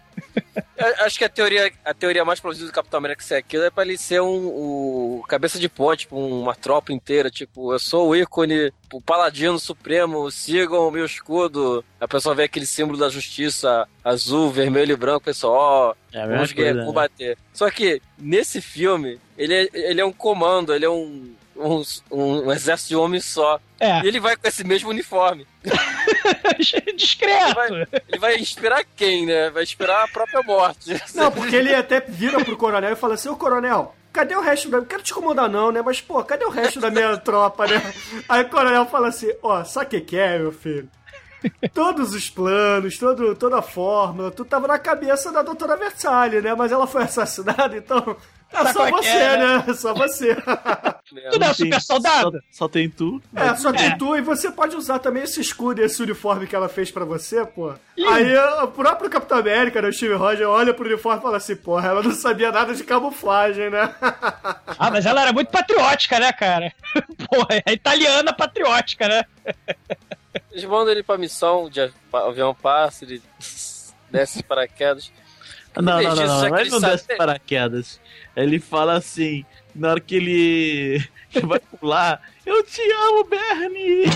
Eu acho que a teoria, a teoria mais plausível do Capitão América ser aquilo é pra ele ser um, o cabeça de ponte, tipo, uma tropa inteira. Tipo, eu sou o ícone, o paladino supremo, sigam o meu escudo. A pessoa vê aquele símbolo da justiça azul, vermelho e branco, pessoal, ó, É vamos coisa, né? combater. Só que nesse filme, ele é, ele é um comando, ele é um, um, um exército de homens só. É. E ele vai com esse mesmo uniforme. Discreto. Ele vai, ele vai inspirar quem, né? Vai inspirar a própria morte. Não, porque ele até vira pro coronel e fala assim: Ô coronel, cadê o resto da. Não quero te incomodar, não, né? Mas, pô, cadê o resto da minha tropa, né? Aí o coronel fala assim: Ó, sabe o que, que é, meu filho? Todos os planos, todo, toda a fórmula, tudo tava na cabeça da doutora Versalhes, né? Mas ela foi assassinada, então. É Sabe só é você, é, né? É só você. Tu não é Tem- super soldado? Só, só tem tu. É, só tem É. tu e você pode usar também esse escudo e esse uniforme que ela fez pra você, pô. Aí o próprio Capitão América, né, o Steve Rogers, olha pro uniforme e fala assim, porra, ela não sabia nada de camuflagem, né? Ah, mas ela era muito patriótica, né, cara? Porra, é italiana patriótica, né? Eles mandam ele pra missão, de avião passa, ele desce de paraquedas. Não, não, não, não, Ele não desce de paraquedas. Ele fala assim, na hora que ele vai pular, Eu te amo, Bernie!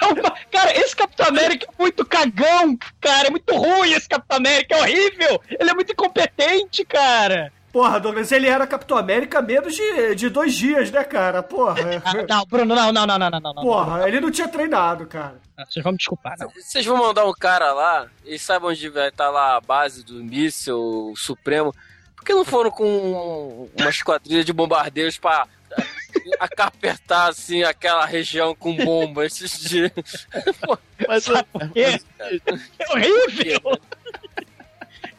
É uma- Cara, esse Capitão América é muito cagão, cara. É muito ruim esse Capitão América, é horrível. Ele é muito incompetente, cara. Porra, Douglas, ele era Capitão América menos de, de dois dias, né, cara? Porra. Ah, Não, Bruno, não, não, não, não, não, não. não. Porra, ele não tinha treinado, cara. Ah, Vocês vão me desculpar, não. Vocês vão mandar um cara lá, e saibam onde vai estar lá a base do míssil supremo. Por que não foram com uma esquadrilha de bombardeiros pra acapertar assim aquela região com bomba esses dias? Mas, por quê? É horrível!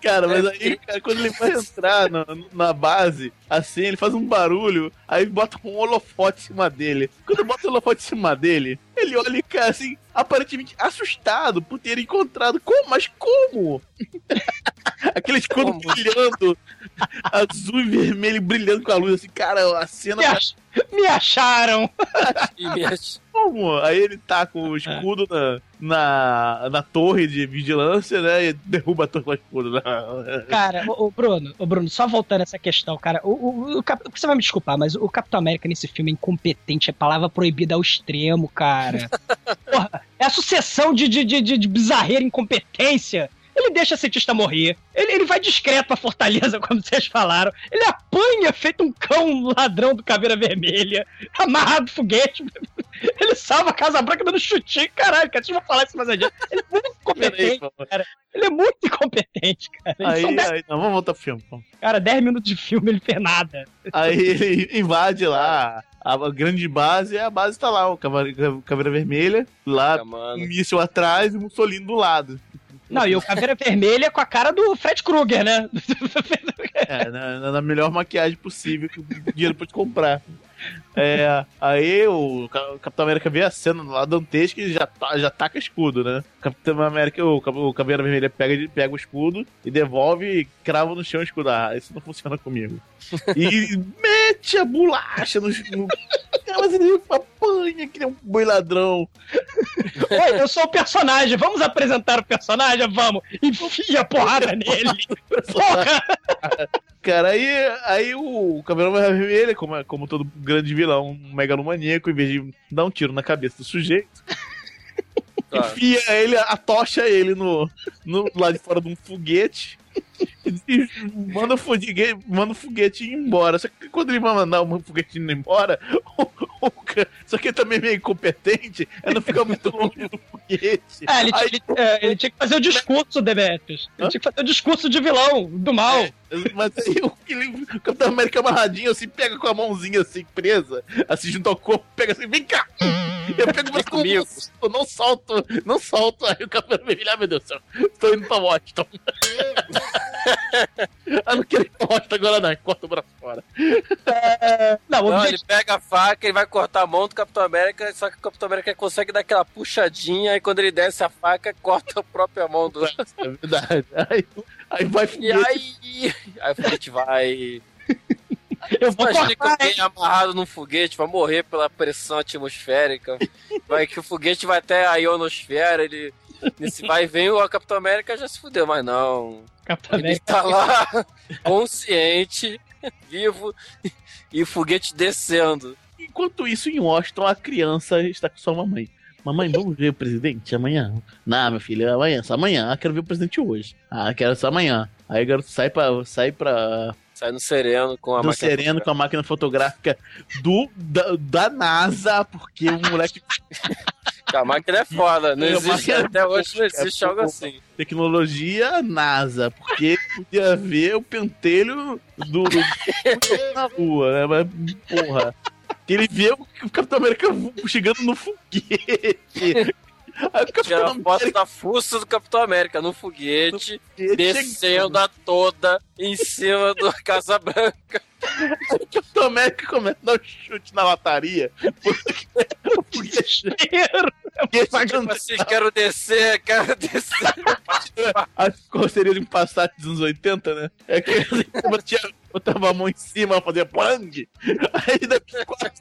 Cara, mas aí, cara, quando ele vai entrar na, na base, assim, ele faz um barulho, aí bota um holofote em cima dele. Quando bota o holofote em cima dele, ele olha e fica assim, aparentemente assustado por ter encontrado. Como? Mas como? Aquele escudo brilhando, azul e vermelho brilhando com a luz, assim, cara, a cena. Me, ach- me acharam! Como? Aí ele tá com o escudo na, na, na torre de vigilância, né? E derruba a torre com o escudo. né? Cara, o, o Bruno, o Bruno, só voltando a essa questão, cara, o, o, o você vai me desculpar, mas o Capitão América nesse filme é incompetente, é palavra proibida ao extremo, cara. Porra, é a sucessão de, de, de, de, de bizarreira incompetência. Ele deixa a cientista morrer. Ele, ele vai discreto pra Fortaleza, como vocês falaram. Ele apanha feito um cão ladrão do Caveira Vermelha, amarrado no foguete. Ele salva a Casa Branca dando chutinho. Caralho, cara, deixa eu falar isso mais adiante. Ele é muito incompetente, cara. Ele é muito incompetente, cara. Aí, dez- aí, não, vamos voltar pro filme. vamos. Cara, 10 minutos de filme ele fez nada. Aí ele invade lá a, grande base e a base tá lá, o Caveira, Caveira Vermelha, lá, um míssil atrás e um Mussolini do lado. Não, e o Caveira Vermelha com a cara do Fred Krueger, né? É, na, na- na melhor maquiagem possível que o dinheiro pode comprar. É, aí o, Ca- o Capitão América vê a cena lá dantesca e já, tá- já taca escudo, né? O Capitão América, o, o Caveira Vermelha pega, pega o escudo e devolve e crava no chão o escudo. Ah, isso não funciona comigo. E mete a bolacha no. no... Mas ele apanha que nem um boi ladrão. Oi, eu sou o personagem, vamos apresentar o personagem? Vamos! Enfia a porrada nele! Porra! Cara, aí, aí o Caveirão Vermelho, como, é- como todo grande vilão, um megalomaníaco, em vez de dar um tiro na cabeça do sujeito, enfia ele, atocha ele no, no lá de fora de um foguete manda, o foguete, manda o foguete ir embora. Só que quando ele vai mandar o foguete indo embora, o, o só que ele também é meio incompetente, é não ficar muito longe do foguete. É, ele, ele- é, ele tinha que fazer o discurso, Demetrius. Ele tinha que fazer o discurso de vilão, do mal. Mas aí o, ele- o Capitão América amarradinho, assim, pega com a mãozinha assim, presa, assim, junto ao corpo, pega assim, vem cá! Eu pego mas comigo. Eu não solto, não solto. Aí o Capitão Vermelho, ah, meu Deus do céu, tô indo pra Washington. ah, não pra Washington agora não, corta o braço fora. Não, Não, ele pega a faca, ele vai cortar a mão do Capitão América, só que o Capitão América consegue dar aquela puxadinha, e quando ele desce a faca, corta a própria mão do. É verdade. Aí, aí vai E aí. Aí o foguete vai. Eu vou Imagina que cortar, alguém amarrado num foguete vai morrer pela pressão atmosférica. Vai que o foguete vai até a ionosfera, ele. Nesse vai e vem, o Capitão América já se fudeu, mas não. Capitão Ele América. tá lá, consciente, vivo, e o foguete descendo. Enquanto isso, em Washington, a criança está com sua mamãe. Mamãe, vamos ver o presidente amanhã? Não, meu filho, amanhã, só amanhã. Ah, quero ver o presidente hoje. Ah, quero só amanhã. Aí o garoto sai pra, sai pra Sai no sereno com a do máquina Sereno com a máquina fotográfica do, da, da NASA, porque o moleque. A máquina é foda, não existe, até hoje não existe é, algo assim. Tecnologia NASA, porque podia ver o pentelho do, do na rua, né? Mas, porra. Que ele vê o Capitão América chegando no foguete. Aí o Capitão Tira a foto da fuça do Capitão América no foguete, descendo a toda em cima do Casa Branca. O Capitão América começa a dar um chute na lataria. Porque o foguete. Tipo assim, quero descer, quero descer. A seria de um Passat dos anos 80, né? É que batia, botava a mão em cima, fazia pang. Aí daqui quatro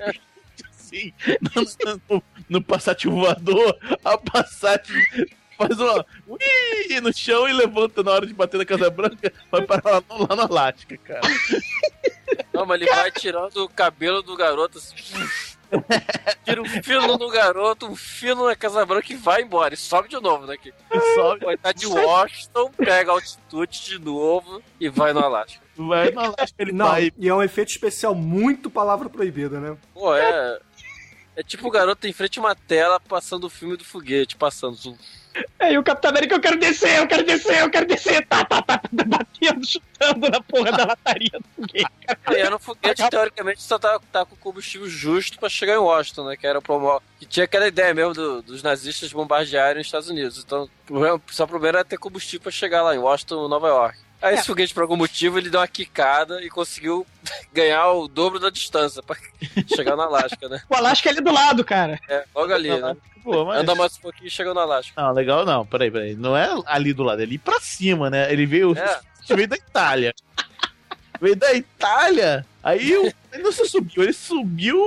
assim, no, no, no Passat voador, a Passat faz uma ui no chão e levanta na hora de bater na Casa Branca, vai parar lá, no- lá Alasca, cara. Não, mas ele vai tirando o cabelo do garoto assim. Tira um filo no garoto, um filo na Casa Branca e vai embora. E sobe de novo daqui. E sobe. Vai estar de Washington, pega altitude de novo e vai no Alasca. Vai no Alasca, ele Não, vai. e é um efeito especial muito palavra proibida, né? Pô, é. É tipo o garoto em frente a uma tela passando o filme do foguete, passando. zoom. Aí o Capitão América, eu quero descer, eu quero descer, eu quero descer. Tá, tá, tá, tá batendo, chutando na porra da lataria do foguete. E era um foguete, teoricamente, só tá, tá com combustível justo pra chegar em Washington, né? Que era o promo... Que tinha aquela ideia mesmo do- dos nazistas bombardearem os Estados Unidos. Então, o problema- só o problema era ter combustível pra chegar lá em Washington, Nova York. Aí esse foguete, por algum motivo, ele deu uma quicada e conseguiu ganhar o dobro da distância pra chegar no Alasca, né? O Alasca é ali do lado, cara. É, logo ali, né? Pô, mas... Anda mais um pouquinho e chega no Alasca. Não, legal não, peraí, peraí. Não é ali do lado, é ali pra cima, né? Ele veio, É. veio da Itália. veio da Itália, aí o- ele não se subiu, ele subiu,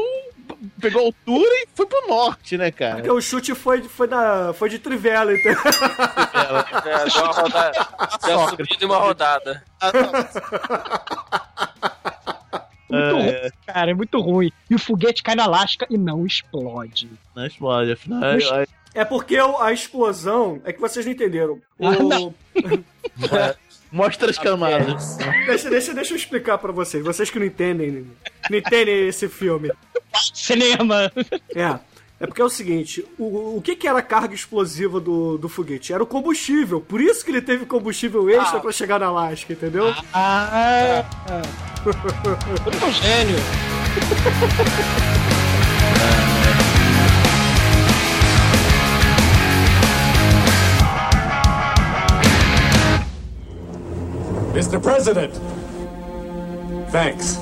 pegou altura e foi pro norte, né, cara? Porque o chute foi, foi, na, foi de trivela, então. É, deu uma rodada. Deu subida e uma rodada. Muito É, ruim, cara, é muito ruim. E o foguete cai na lasca e não explode. Não explode, afinal. Aí- É porque a explosão. É que vocês não entenderam. O- Ah, não. Mostra as camadas. Deixa, deixa, deixa eu explicar pra vocês. Vocês que não entendem. Não entendem esse filme. Cinema! É. É porque é o seguinte, o, o que, que era a carga explosiva do, do foguete? Era o combustível. Por isso que ele teve combustível extra pra chegar na Alaska, entendeu? Ah! Eu sou um gênio. Mr. President! Thanks.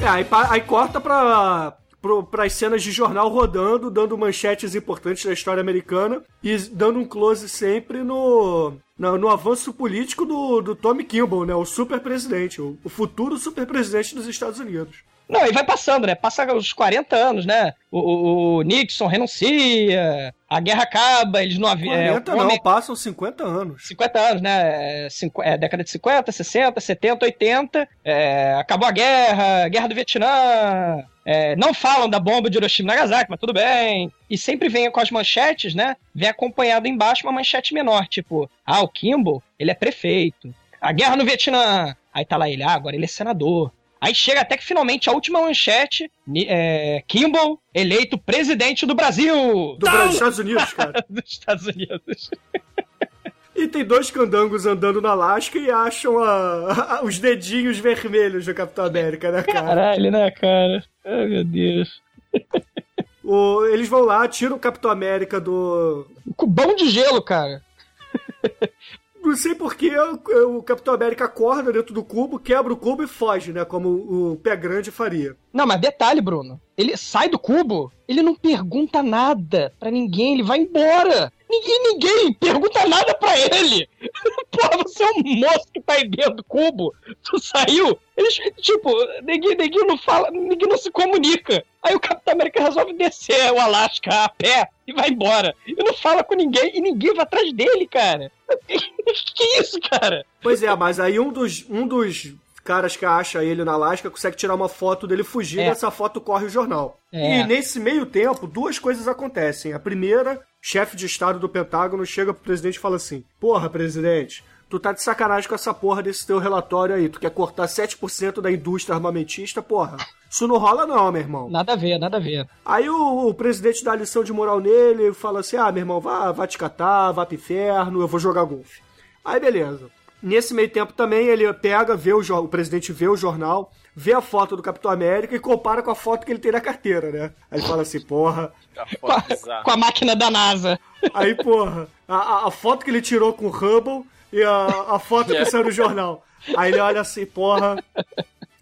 É, aí, aí corta pra, pro, pras cenas de jornal rodando, dando manchetes importantes da história americana e dando um close sempre no, no, no avanço político do, do Tommy Kimball, né? O super presidente, o, o futuro super presidente dos Estados Unidos. Não, e vai passando, né? Passa os 40 anos, né? O, o- o Nixon renuncia, a guerra acaba, eles não haviam. 40 não, passam 50 anos. 50 anos, né? Cinqu- é, década de 50, 60, 70, 80. é, acabou a guerra, guerra do Vietnã. é, não falam da bomba de Hiroshima e Nagasaki, mas tudo bem. E sempre vem com as manchetes, né? Vem acompanhado embaixo uma manchete menor, tipo, ah, o Kimball, ele é prefeito. A guerra no Vietnã. Aí tá lá ele, ah, agora ele é senador. Aí chega até que finalmente a última manchete, é, Kimball eleito presidente do Brasil. Do Brasil, Estados Unidos, cara. dos Estados Unidos. E tem dois candangos andando na Alaska e acham a- a- os dedinhos vermelhos do Capitão América, né, cara? Caralho, né, cara? Ai, meu Deus. O- eles vão lá, tiram o Capitão América do. Cubão de gelo, cara. Não sei porquê o, Capitão América acorda dentro do cubo, quebra o cubo e foge, né? Como o pé grande faria. Não, mas detalhe, Bruno. Ele sai do cubo, ele não pergunta nada pra ninguém, ele vai embora. Ninguém, ninguém pergunta nada pra ele. Porra, você é um moço que tá aí dentro do cubo. Tu saiu. Eles, tipo, ninguém, ninguém não fala, ninguém não se comunica. Aí o Capitão América resolve descer o Alasca a pé e vai embora. E não fala com ninguém e ninguém vai atrás dele, cara. que isso, cara? Pois é, mas aí um dos, um dos caras que acha ele na Alaska consegue tirar uma foto dele fugindo É. e essa foto corre o jornal. É. E nesse meio tempo, duas coisas acontecem. A primeira, chefe de estado do Pentágono chega pro presidente e fala assim: Porra, presidente. Tu tá de sacanagem com essa porra desse teu relatório aí. Tu quer cortar 7% da indústria armamentista? Porra, isso não rola não, meu irmão. Nada a ver, nada a ver. Aí o, o presidente dá a lição de moral nele e fala assim: Ah, meu irmão, vá, vá te catar, vá pro inferno, eu vou jogar golfe. Aí beleza. Nesse meio tempo também ele pega, vê o, o presidente vê o jornal, vê a foto do Capitão América e compara com a foto que ele tem na carteira, né? Aí ele fala assim, porra. Com a, com a máquina da NASA. Aí, porra, a, a- a foto que ele tirou com o Hubble e a, a foto que saiu no jornal. Aí ele olha assim, porra.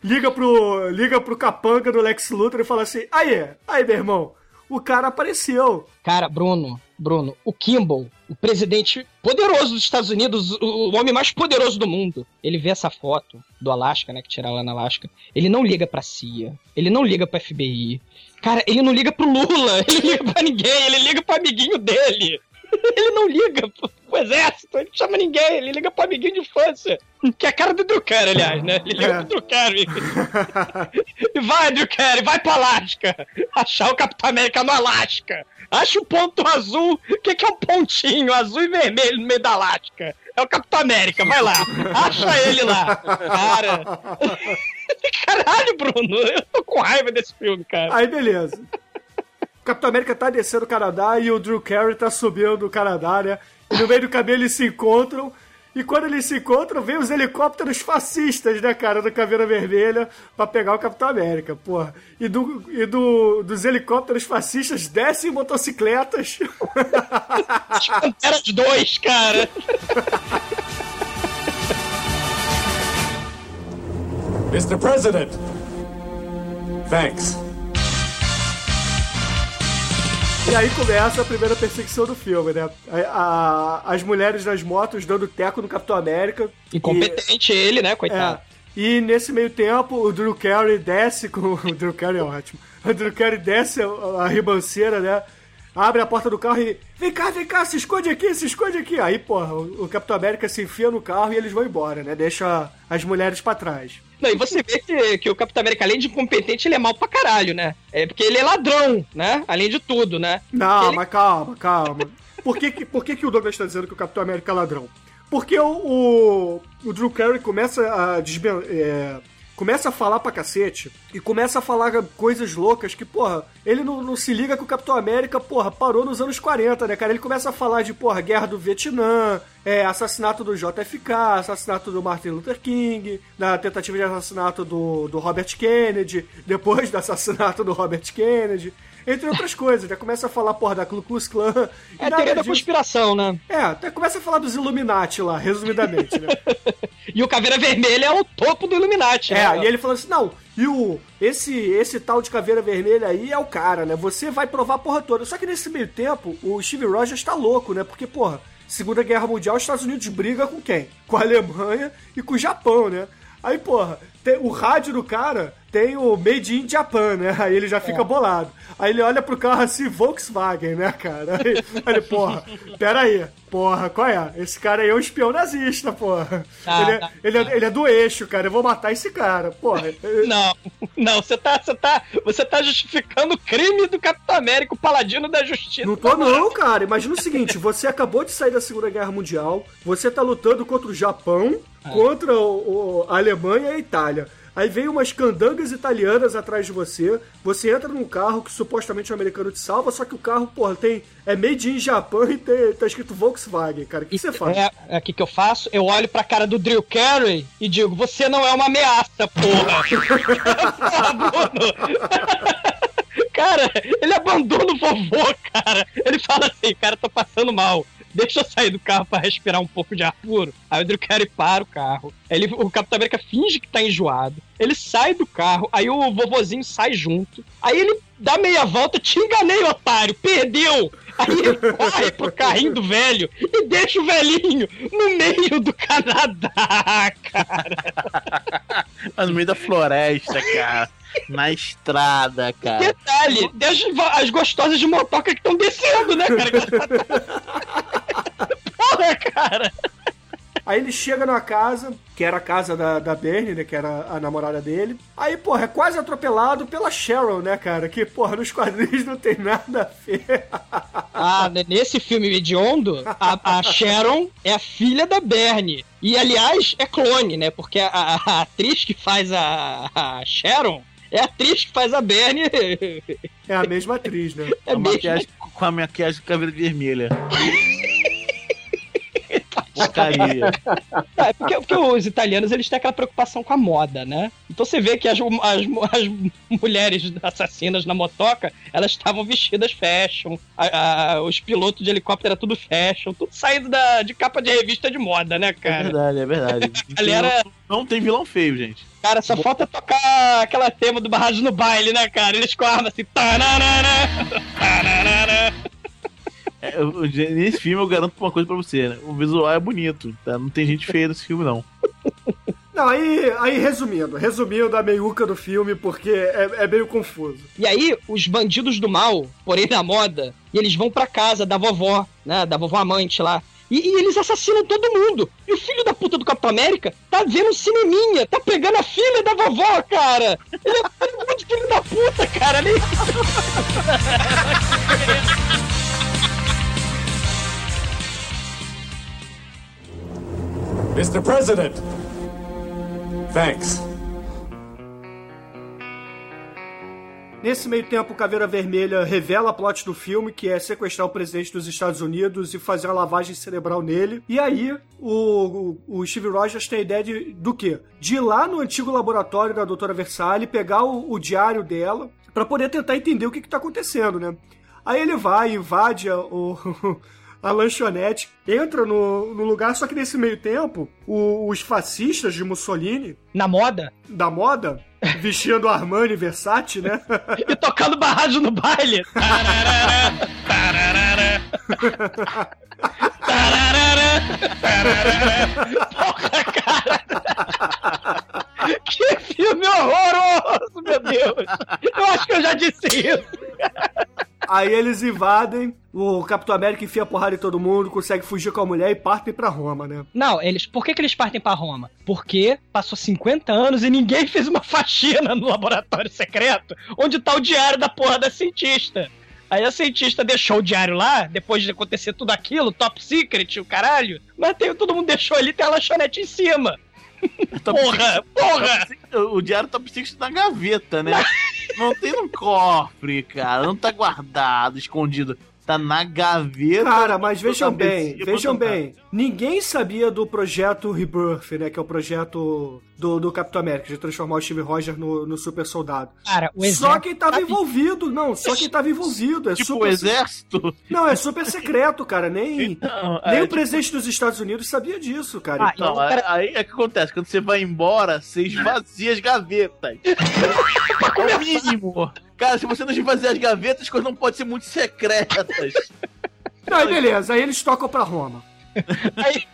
Liga pro, liga pro capanga do Lex Luthor e fala assim: aí, aí, meu irmão, o cara apareceu. Cara, Bruno, Bruno, o Kimball, o presidente poderoso dos Estados Unidos, o, homem mais poderoso do mundo, ele vê essa foto do Alasca, né, que tiraram lá na Alasca. Ele não liga pra CIA, ele não liga pra FBI. Cara, ele não liga pro Lula, ele liga pra ninguém, ele liga pro amiguinho dele. Ele não liga pro, pro exército, ele não chama ninguém, ele liga pro amiguinho de infância. Que é a cara do Drew Carey, aliás, né? Ele liga É. pro Drew Carey. e vai, Drew Carey, vai pro Alasca. Achar o Capitão América no Alasca. Acha um ponto azul. O que, que é um pontinho azul e vermelho no meio da Alasca? É o Capitão América, vai lá. Acha ele lá. Cara. Caralho, Bruno, eu tô com raiva desse filme, cara. Aí beleza. O Capitão América tá descendo o Canadá e o Drew Carey tá subindo o Canadá, né? E no meio do caminho eles se encontram. E quando eles se encontram, vem os helicópteros fascistas, né, cara, do Caveira Vermelha pra pegar o Capitão América, porra. E, do, e do, dos helicópteros fascistas descem motocicletas. As Panteras 2, cara. Mr. President! Thanks. E aí começa a primeira perseguição do filme, né? A- a- as mulheres nas motos dando teco no Capitão América. Incompetente ele, né, coitado. É. E nesse meio tempo, o Drew Carey desce com. O Drew Carey é ótimo. O Drew Carey desce a, a ribanceira, né? Abre a porta do carro e. Vem cá, vem cá, se esconde aqui, se esconde aqui. Aí, porra, o, o Capitão América se enfia no carro e eles vão embora, né? Deixa as mulheres pra trás. Não, e você vê que, que o Capitão América, além de incompetente, ele é mal pra caralho, né? É porque ele é ladrão, né? Além de tudo, né? Não, Ele- mas calma, calma. Por que, que- por que, que o Douglas está dizendo que o Capitão América é ladrão? Porque o, o, o Drew Carey começa a desben- é, começa a falar pra cacete e começa a falar coisas loucas que, porra, ele não, não se liga que o Capitão América, porra, parou nos anos 40, né, cara? Ele começa a falar de, porra, guerra do Vietnã, é, assassinato do JFK, assassinato do Martin Luther King, da tentativa de assassinato do, do Robert Kennedy, depois do assassinato do Robert Kennedy, entre outras coisas. Já começa a falar, porra, da Ku Klux Klan. É a teoria da disso. conspiração, né? É, até começa a falar dos Illuminati lá, resumidamente, né? E o Caveira Vermelha é o topo do Illuminati, É, né? e ele falou assim: não, e o, esse, esse tal de caveira vermelha aí é o cara, né? Você vai provar a porra toda. Só que nesse meio tempo, o Steve Rogers tá louco, né? Porque, porra, Segunda Guerra Mundial, os Estados Unidos briga com quem? Com a Alemanha e com o Japão, né? Aí, porra, tem- o rádio do cara tem o Made in Japan, né? Aí ele já fica bolado. Aí ele olha pro carro assim, Volkswagen, né, cara? Aí, aí ele, porra, pera aí, porra, qual é? Esse cara aí é um espião nazista, porra. Ah, ele, é, tá. ele, é, ele é do eixo, cara, eu vou matar esse cara, porra. Não, não, você tá, você tá, você tá justificando o crime do Capitão América, o paladino da justiça. Não tô não, cara. Imagina o seguinte, você acabou de sair da Segunda Guerra Mundial, você tá lutando contra o Japão, contra o- o- a Alemanha e a Itália. Aí vem umas candangas italianas atrás de você, você entra num carro que supostamente o americano te salva, só que o carro, porra, tem, é made in Japan e tem- tá escrito Volkswagen, cara. O que você faz? É, é o que que eu faço? Eu olho pra cara do Drew Carey e digo, você não é uma ameaça, porra. porra, Bruno. cara, ele abandona o vovô, cara. Ele fala assim, cara, tô passando mal. Deixa eu sair do carro pra respirar um pouco de ar puro. Aí o Drew Carey para o carro. Ele, o Capitão América finge que tá enjoado. Ele sai do carro, aí o vovozinho sai junto. Aí ele dá meia volta, te enganei, otário, perdeu! Aí ele corre pro carrinho do velho e deixa o velhinho no meio do Canadá, cara. Mas no meio da floresta, cara. Na estrada, cara. Detalhe, deixa as gostosas de motoca que estão descendo, né, cara? Porra, cara. Aí ele chega numa casa, que era a casa da, da Bernie, né? Que era a namorada dele. Aí, porra, é quase atropelado pela Cheryl, né, cara? Que, porra, nos quadrinhos não tem nada a ver. Ah, né, nesse filme hediondo, a, a Sharon é a filha da Bernie. E, aliás, é clone, né? Porque a, a- a atriz que faz a, a Sharon é a atriz que faz a Bernie. É a mesma atriz, né? É a mesmo. maquiagem, com a maquiagem de caveira vermelha. Porcaria. É porque, porque os italianos eles têm aquela preocupação com a moda, né? Então você vê que as, as, as mulheres assassinas na motoca, elas estavam vestidas fashion, a- a- os pilotos de helicóptero era tudo fashion, tudo saindo da, de capa de revista de moda, né, É cara? verdade, é verdade. Galera- Não, não tem vilão feio, gente. Cara, só falta tocar aquela tema do Barragem no baile, né, cara? Eles com a arma assim. Tananana, tananana. É, nesse filme eu garanto uma coisa pra você, né? O visual é bonito, tá? Não tem gente feia nesse filme, não. Não, aí, aí resumindo, resumindo a meiuca do filme, porque é, é meio confuso. E aí, os bandidos do mal, porém da moda, e eles vão pra casa da vovó, né? Da vovó amante lá. E, e eles assassinam todo mundo. E o filho da puta do Capitão América tá vendo um cineminha, tá pegando a filha da vovó, cara. Ele é muito filho da puta, cara. Nem... Mr. President! Thanks. Nesse meio tempo, Caveira Vermelha revela a plot do filme, que é sequestrar o presidente dos Estados Unidos e fazer uma lavagem cerebral nele. E aí, o, o, o Steve Rogers tem a ideia de, do quê? De ir lá no antigo laboratório da doutora Versalhes, pegar o, o diário dela, para poder tentar entender o que, que tá acontecendo, né? Aí ele vai, invade o, a lanchonete, entra no, no lugar, só que nesse meio tempo, o- os fascistas de Mussolini, Na moda. da moda, vestindo Armani Versace, né? E tocando barragem no baile. Tararara, tararara. Tararara, tararara. Porra, cara. Que filme horroroso, meu Deus. Eu acho que eu já disse isso. Aí eles invadem, o Capitão América enfia porrada em todo mundo, consegue fugir com a mulher e partem pra Roma, né? Não, eles. Por que, que eles partem pra Roma? Porque passou 50 anos e ninguém fez uma faxina no laboratório secreto onde tá o diário da porra da cientista. Aí a cientista deixou o diário lá, depois de acontecer tudo aquilo, top secret, o caralho. Mas tem, todo mundo deixou ali, tem a lanchonete em cima. Porra, porra! O diário Top Secret tá na gaveta, né? Não tem no cofre, cara. Não tá guardado, escondido. Tá na gaveta. Cara, mas vejam bem, vejam bem. Ninguém sabia do projeto Rebirth, né? Que é o projeto do, do Capitão América, de transformar o Steve Rogers no, no super soldado. Cara, o Só exército. quem tava envolvido, não, só quem tava envolvido. É Tipo super o exército. Não, é super secreto, cara. Nem, Não, nem é, o presidente dos Estados Unidos sabia disso, cara. Ah, Então, Não, aí, aí é que acontece. Quando você vai embora, você esvazia as gavetas. É o mínimo. Cara, se você não esvaziar as gavetas, as coisas não podem ser muito secretas. Não, aí beleza, aí eles tocam pra Roma. Aí,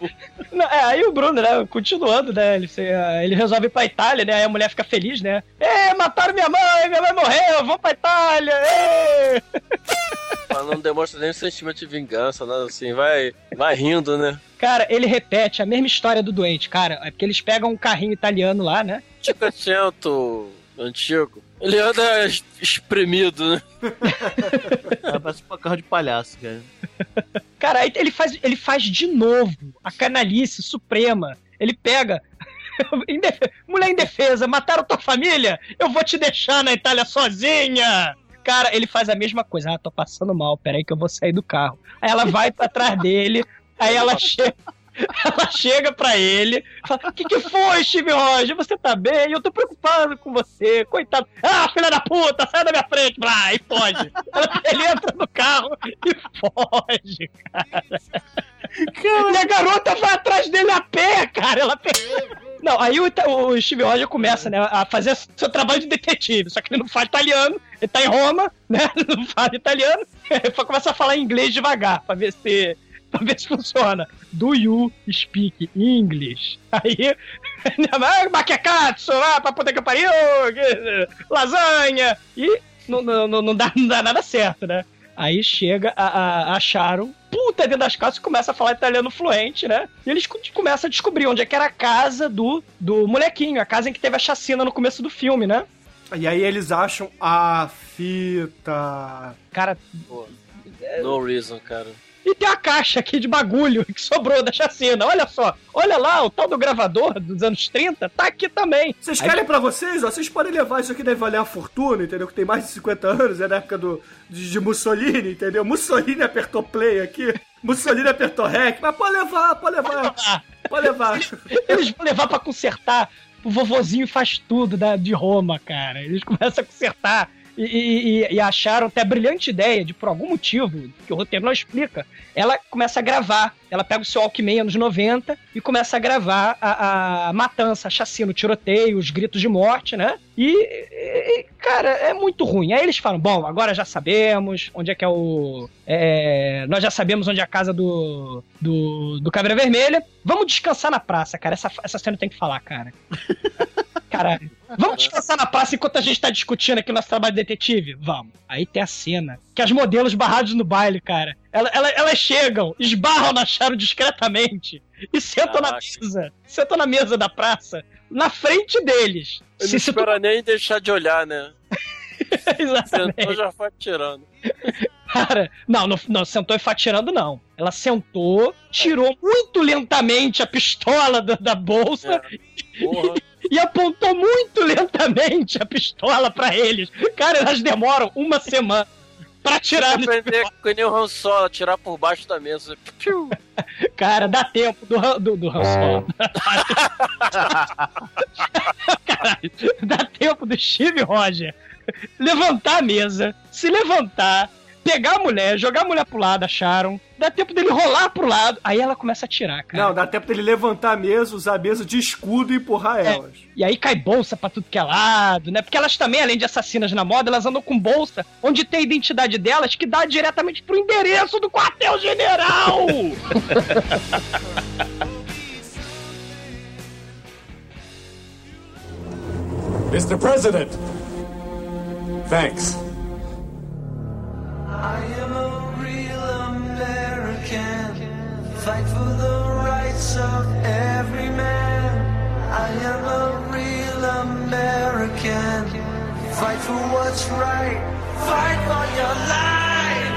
não, é, aí o Bruno, né, continuando, né, ele, ah, ele resolve ir pra Itália, né, aí a mulher fica feliz, né, é, mataram minha mãe, minha mãe morreu, vou pra Itália, é. Mas não demonstra nenhum sentimento de vingança, nada assim. Vai, vai rindo, né? Cara, ele repete a mesma história do doente, cara, é porque eles pegam um carrinho italiano lá, né, Cinquecento antigo. Ele anda es- espremido, né? É, parece um carro de palhaço, cara. cara, aí ele faz, ele faz de novo a canalice suprema, ele pega... Mulher indefesa, mataram tua família? Eu vou te deixar na Itália sozinha! Cara, ele faz a mesma coisa. Ah, tô passando mal, peraí que eu vou sair do carro. Aí ela vai pra trás dele, aí ela chega. Ela chega pra ele, fala: O que, que foi, Steve Roger? Você tá bem? Eu tô preocupado com você, coitado. Ah, filha da puta, sai da minha frente, blá, e foge. Ela- Ele entra no carro e foge, cara. E a garota vai atrás dele a pé, cara. Ela pega. Não, aí o, o Steve Roger começa, né, a fazer seu trabalho de detetive, só que ele não fala italiano, ele tá em Roma, né, não fala italiano, ele começa a falar inglês devagar, pra ver se, pra ver se funciona. Do you speak English? Aí, ah, maquiacatsu, ah, pra poder que pariu, lasanha, e não, não, não, não dá, não dá nada certo, né. Aí chega a, a, a Sharon, puta dentro das casas, e começa a falar italiano fluente, né? E eles co- começam a descobrir onde é que era a casa do, do molequinho, a casa em que teve a chacina no começo do filme, né? E aí eles acham a fita. Cara, Pô, no reason, cara. E tem a caixa aqui de bagulho que sobrou da chacina. Olha só, olha lá, o tal do gravador dos anos 30 tá aqui também. Vocês Aí- querem pra vocês? Ó, vocês podem levar isso aqui, deve valer a fortuna, entendeu? Que tem mais de 50 anos, é da época do, de, de Mussolini, entendeu? Mussolini apertou play aqui, Mussolini apertou rec, mas pode levar, pode levar, pode levar. Eles vão levar pra consertar. O vovozinho faz tudo da, de Roma, cara. Eles começam a consertar. E, e- e acharam até a brilhante ideia de, por algum motivo, que o roteiro não explica, ela começa a gravar. Ela pega o seu Walkman anos 90 e começa a gravar a, a matança, a chacina, o tiroteio, os gritos de morte, né? E, e, cara, é muito ruim. Aí eles falam: bom, agora já sabemos onde é que é o. é, nós já sabemos onde é a casa do, do, do Caveira Vermelha. Vamos descansar na praça, cara. Essa, essa cena tem que falar, cara. Caralho. Vamos descansar na praça enquanto a gente tá discutindo aqui o nosso trabalho de detetive? Vamos. Aí tem a cena que as modelos barrados no baile, cara, ela- ela- elas chegam, esbarram na Charo discretamente e sentam na Caraca. mesa. Sentam na mesa da praça, na frente deles. Ele Se não situ- espera nem deixar de olhar, né? Exatamente. Sentou já foi tirando. Cara, não, não, não sentou e fatirando, não. Ela sentou, tirou muito lentamente a pistola da, da bolsa Porra. e apontou muito lentamente a pistola pra eles. Cara, elas demoram uma semana pra tirar. Tem que aprender que nem o Han Solo, tirar por baixo da mesa. Piu. Cara, dá tempo do, Han- do, do Han Solo. Caralho, dá tempo do Steve Roger levantar a mesa, se levantar, pegar a mulher, jogar a mulher pro lado, acharam. Dá tempo dele rolar pro lado, aí ela começa a tirar, cara. Não, dá tempo dele levantar a mesa, usar a mesa de escudo e empurrar elas. E aí cai bolsa pra tudo que é lado, né? Porque elas também, além de assassinas na moda, elas andam com bolsa onde tem a identidade delas que dá diretamente pro endereço do quartel-general! Mr. President! Thanks. I am a real American. Fight for the rights of every man. I am a real American. Fight for what's right. Fight for your life.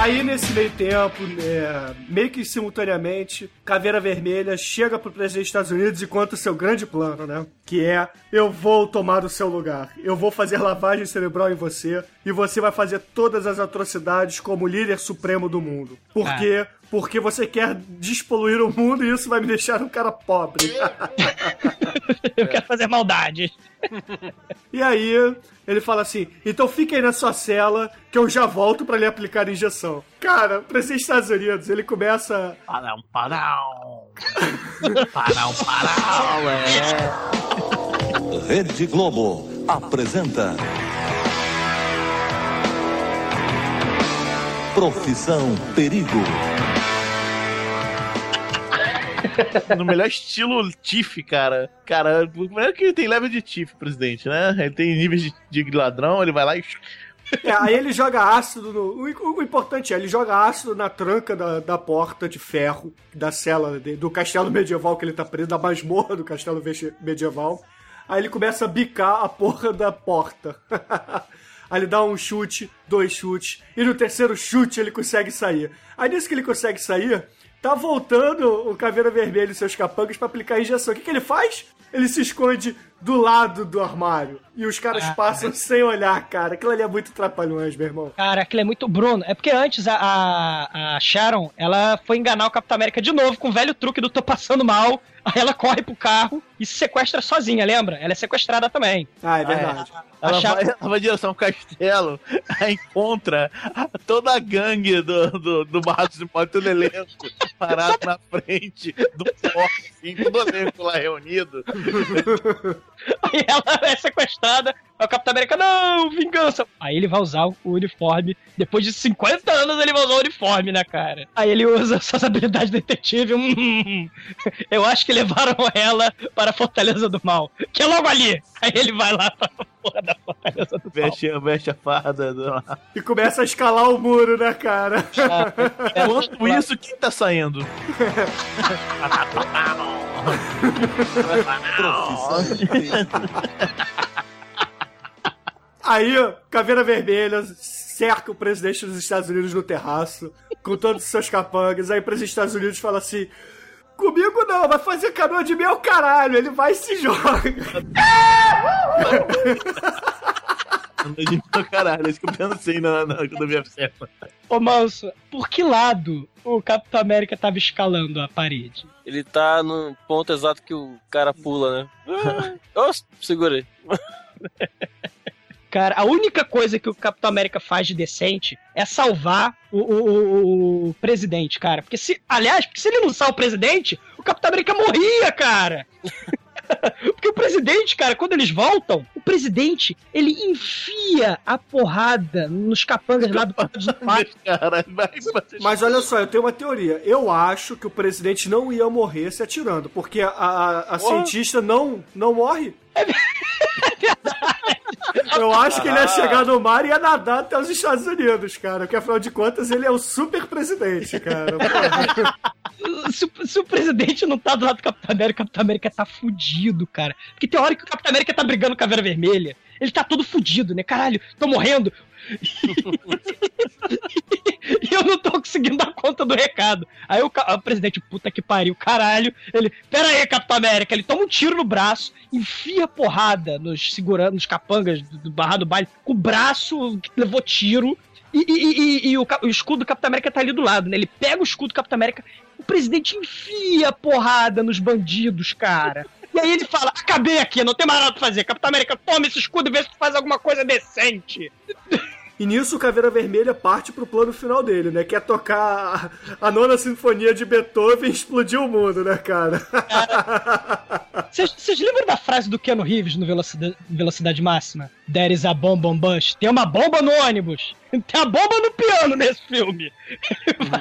Aí, nesse meio tempo, é, meio que simultaneamente, Caveira Vermelha chega pro presidente dos Estados Unidos e conta o seu grande plano, né? Que é, eu vou tomar o seu lugar. Eu vou fazer lavagem cerebral em você e você vai fazer todas as atrocidades como líder supremo do mundo. Por Ah. Porque você quer despoluir o mundo e isso vai me deixar um cara pobre. Eu quero fazer maldade. E aí, ele fala assim: então fique aí na sua cela que eu já volto pra lhe aplicar a injeção. Cara, presidente dos Estados Unidos, ele começa. Parão, parão. Parão, parão, é. Rede Globo apresenta. Profissão Perigo. No melhor estilo Tiff, cara. Cara, primeiro que ele tem level de Tiff, presidente, né? Ele tem níveis de, de ladrão, ele vai lá e. É, aí ele joga ácido no. O, o- importante é, ele joga ácido na tranca da, da porta de ferro da cela de- do castelo medieval que ele tá preso, da masmorra do castelo medieval. Aí ele começa a bicar a porra da porta. Aí ele dá um chute, dois chutes, e no terceiro chute ele consegue sair. Aí nisso que ele consegue sair, tá voltando o Caveira Vermelho e seus capangas pra aplicar a injeção. O que, que ele faz? Ele se esconde do lado do armário. E os caras Ah, passam sem olhar, cara. Aquilo ali é muito trapalhões, meu irmão. Cara, aquilo é muito Bruno. É porque antes a, a, a Sharon, ela foi enganar o Capitão América de novo com o velho truque do tô passando mal. Aí ela corre pro carro e se sequestra sozinha, lembra? Ela é sequestrada também. Ah, é verdade. Ela A Sharon- vai, ela vai em direção ao castelo, aí encontra toda a gangue do, do, do Barrados de Morte, todo elenco parado na frente do forte, assim, todo elenco lá reunido. Aí ela é sequestrada. Aí o Capitão América, não, vingança. Aí ele vai usar o uniforme. Depois de 50 anos ele vai usar o uniforme, né, cara? Aí ele usa suas habilidades de detetive. Hum, eu acho que levaram ela para a Fortaleza do Mal. Que é logo ali. Aí ele vai lá pra porra da Fortaleza do Mal. Veste, a farda. Do... E começa a escalar o muro, né, cara? Enquanto isso, quem tá saindo? Profissão Aí, Caveira Vermelha cerca o presidente dos Estados Unidos no terraço, com todos os seus capangas. Aí o presidente dos Estados Unidos fala assim: Comigo não, vai fazer canoa de meu caralho. Ele vai e se joga. Anda de meu caralho, é isso que eu pensei na, na, quando eu vi a cena. Ô, Manso, por que lado o Capitão América tava escalando a parede? Ele tá no ponto exato que o cara pula, né? Ah, segura aí. Cara, a única coisa que o Capitão América faz de decente é salvar o, o- o- o presidente, cara. Porque se. Aliás, porque se ele não salva o presidente, o Capitão América morria, cara. Porque o presidente, cara, quando eles voltam, o presidente, ele enfia a porrada nos capangas lá do do pátio. Cara, Mas olha só, eu tenho uma teoria. Eu acho que o presidente não ia morrer se atirando, porque a, a, a cientista não, não morre. Eu acho que ele ia chegar no mar e ia nadar até os Estados Unidos, cara. Porque afinal de contas ele é o super presidente, cara. Se, se o presidente não tá do lado do Capitão América, o Capitão América tá fudido, cara. Porque tem hora que o Capitão América tá brigando com a Vera Vermelha. Ele tá todo fudido, né? Caralho, tô morrendo. E eu não tô conseguindo dar conta do recado. Aí o, o presidente, puta que pariu, caralho. Ele, pera aí, Capitão América. Ele toma um tiro no braço, enfia porrada nos segurando, nos capangas do, do barra do baile, com o braço que levou tiro. E, e- e- e o, o escudo do Capitão América tá ali do lado, né? Ele pega o escudo do Capitão América, o presidente enfia porrada nos bandidos, cara. E aí ele fala: acabei aqui, não tem mais nada pra fazer. Capitão América, toma esse escudo e vê se tu faz alguma coisa decente. E nisso o Caveira Vermelha parte pro plano final dele, né? Que é tocar a, nona sinfonia de Beethoven e explodir o mundo, né, cara? Vocês lembram da frase do Keanu Reeves no Velocidade, Velocidade Máxima? There is a bomb on bus. Tem uma bomba no ônibus. Tem a bomba no piano nesse filme. Ele vai,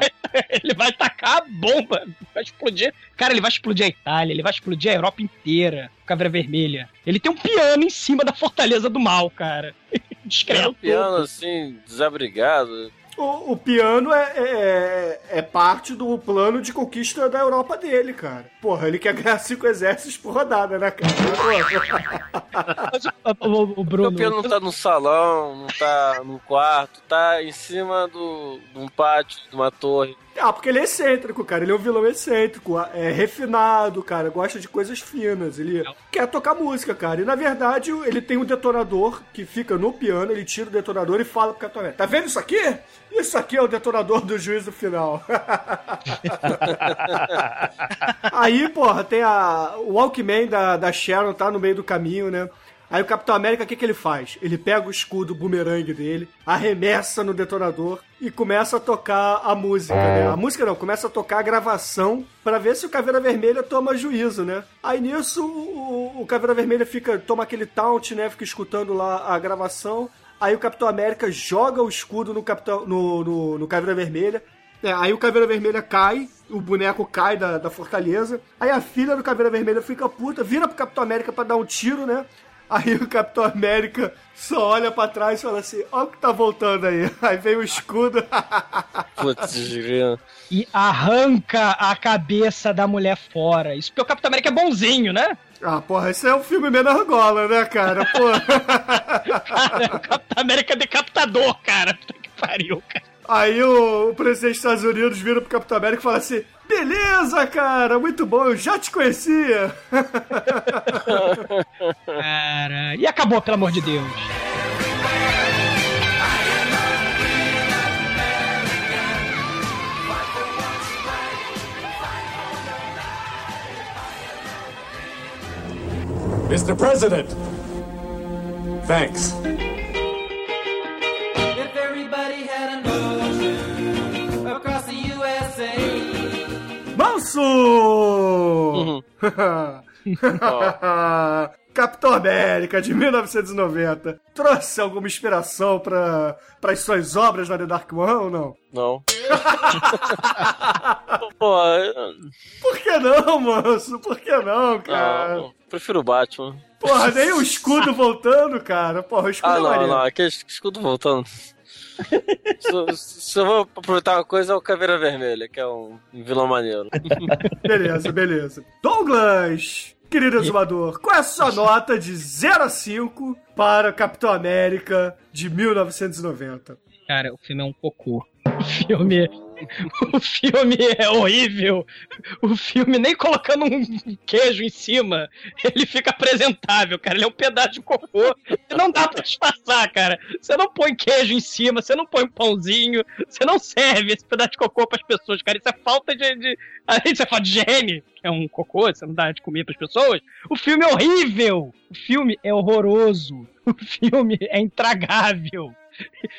ele vai tacar a bomba. Vai explodir. Cara, ele vai explodir a Itália, ele vai explodir a Europa inteira. Caveira Vermelha. Ele tem um piano em cima da Fortaleza do Mal, cara. É Discreto. um piano assim, desabrigado. O, o piano é, é, é parte do plano de conquista da Europa dele, cara. Porra, ele quer ganhar cinco exércitos por rodada, né, cara? O, o- o Bruno. O piano não tá no salão, não tá no quarto, tá em cima do, de um pátio, de uma torre. Ah, porque ele é excêntrico, cara. Ele é um vilão excêntrico, é refinado, cara. Gosta de coisas finas. Ele quer tocar música, cara. E na verdade, ele tem um detonador que fica no piano. Ele tira o detonador e fala pro América: Tá vendo isso aqui? Isso aqui é o detonador do juízo final. Aí, porra, tem a. O Walkman da, da Sharon tá no meio do caminho, né? Aí o Capitão América, o que, que ele faz? Ele pega o escudo bumerangue dele, arremessa no detonador e começa a tocar a música, né? A música não, começa a tocar a gravação pra ver se o Caveira Vermelha toma juízo, né? Aí nisso o, o Caveira Vermelha fica, toma aquele taunt, né? Fica escutando lá a gravação. Aí o Capitão América joga o escudo no, Capitão, no, no, no Caveira Vermelha. É, aí o Caveira Vermelha cai, o boneco cai da, da fortaleza. Aí a filha do Caveira Vermelha fica puta, vira pro Capitão América pra dar um tiro, né? Aí o Capitão América só olha pra trás e fala assim: Ó, o que tá voltando aí. Aí vem o escudo. Putz. E arranca a cabeça da mulher fora. Isso porque o Capitão América é bonzinho, né? ah, porra, isso é um filme menos Angola, né, cara? Porra. Cara, o Capitão América é decapitador, cara. Puta que pariu, cara. Aí o, o presidente dos Estados Unidos vira pro Capitão América e fala assim: Beleza, cara, muito bom, eu já te conhecia. Cara, e acabou, pelo amor de Deus. Mr. President! Thanks. Manso! Capitão América de 1990 trouxe alguma inspiração para as suas obras na The Dark One ou não? Não. Pô, eu- Por que não, manso? Por que não, cara? não, prefiro o Batman. Porra, nem o escudo voltando, cara. Porra, o escudo Ah, é não, maneiro. não, aquele escudo voltando. Se, se eu vou aproveitar uma coisa, é o Caveira Vermelha, que é um vilão maneiro. Beleza, beleza. Douglas, querido exumador, qual é a sua nota de 0 a 5 para Capitão América de 1990? Cara, o filme é um cocô. O filme. O filme é horrível. O filme, nem colocando um queijo em cima, ele fica apresentável, cara. Ele é um pedaço de cocô. Não dá pra disfarçar, cara. Você não põe queijo em cima, você não põe um pãozinho, você não serve esse pedaço de cocô pras pessoas, cara. Isso é falta de. de... Você falar de higiene, que é um cocô, você não dá de comer pras pessoas. O filme é horrível. O filme é horroroso. o filme é intragável.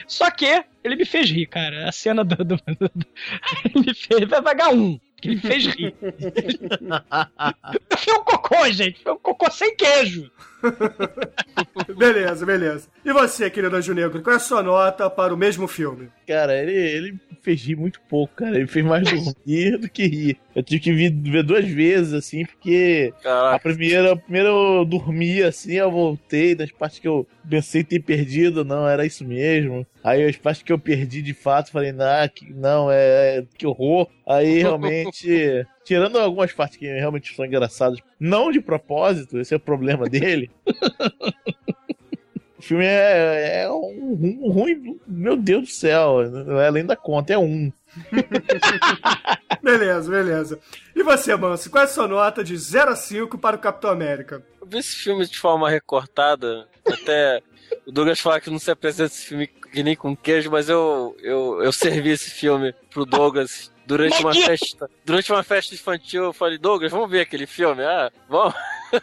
Só que ele me fez rir, cara. A cena do. do, do- do- ele me fez. Vai pagar um. Que ele me fez rir. Foi um cocô, gente. Foi um cocô sem queijo. Beleza, beleza. E você, querido Anjo Negro, qual é a sua nota para o mesmo filme? Cara, ele, ele fez rir muito pouco, cara. Ele fez mais dormir do que rir. Eu tive que vir- ver duas vezes, assim, porque a primeira, a primeira eu dormi, assim, eu voltei das partes que eu pensei ter perdido, não, era isso mesmo. Aí as partes que eu perdi de fato, falei, nah, que, não, é, que horror. Aí realmente, tirando algumas partes que realmente são engraçadas, não de propósito, esse é o problema dele. O filme é, é um, ru- um ruim, meu Deus do céu, não é além da conta, é um. Beleza, beleza. E você, Manso, qual é a sua nota de 0 a 5 para o Capitão América? Eu vi esse filme de forma recortada, até o Douglas fala que não se apresenta esse filme que nem com queijo, mas eu, eu, eu servi esse filme pro Douglas durante uma Maldito! festa. Durante uma festa infantil, eu falei, Douglas, vamos ver aquele filme? Ah, vamos.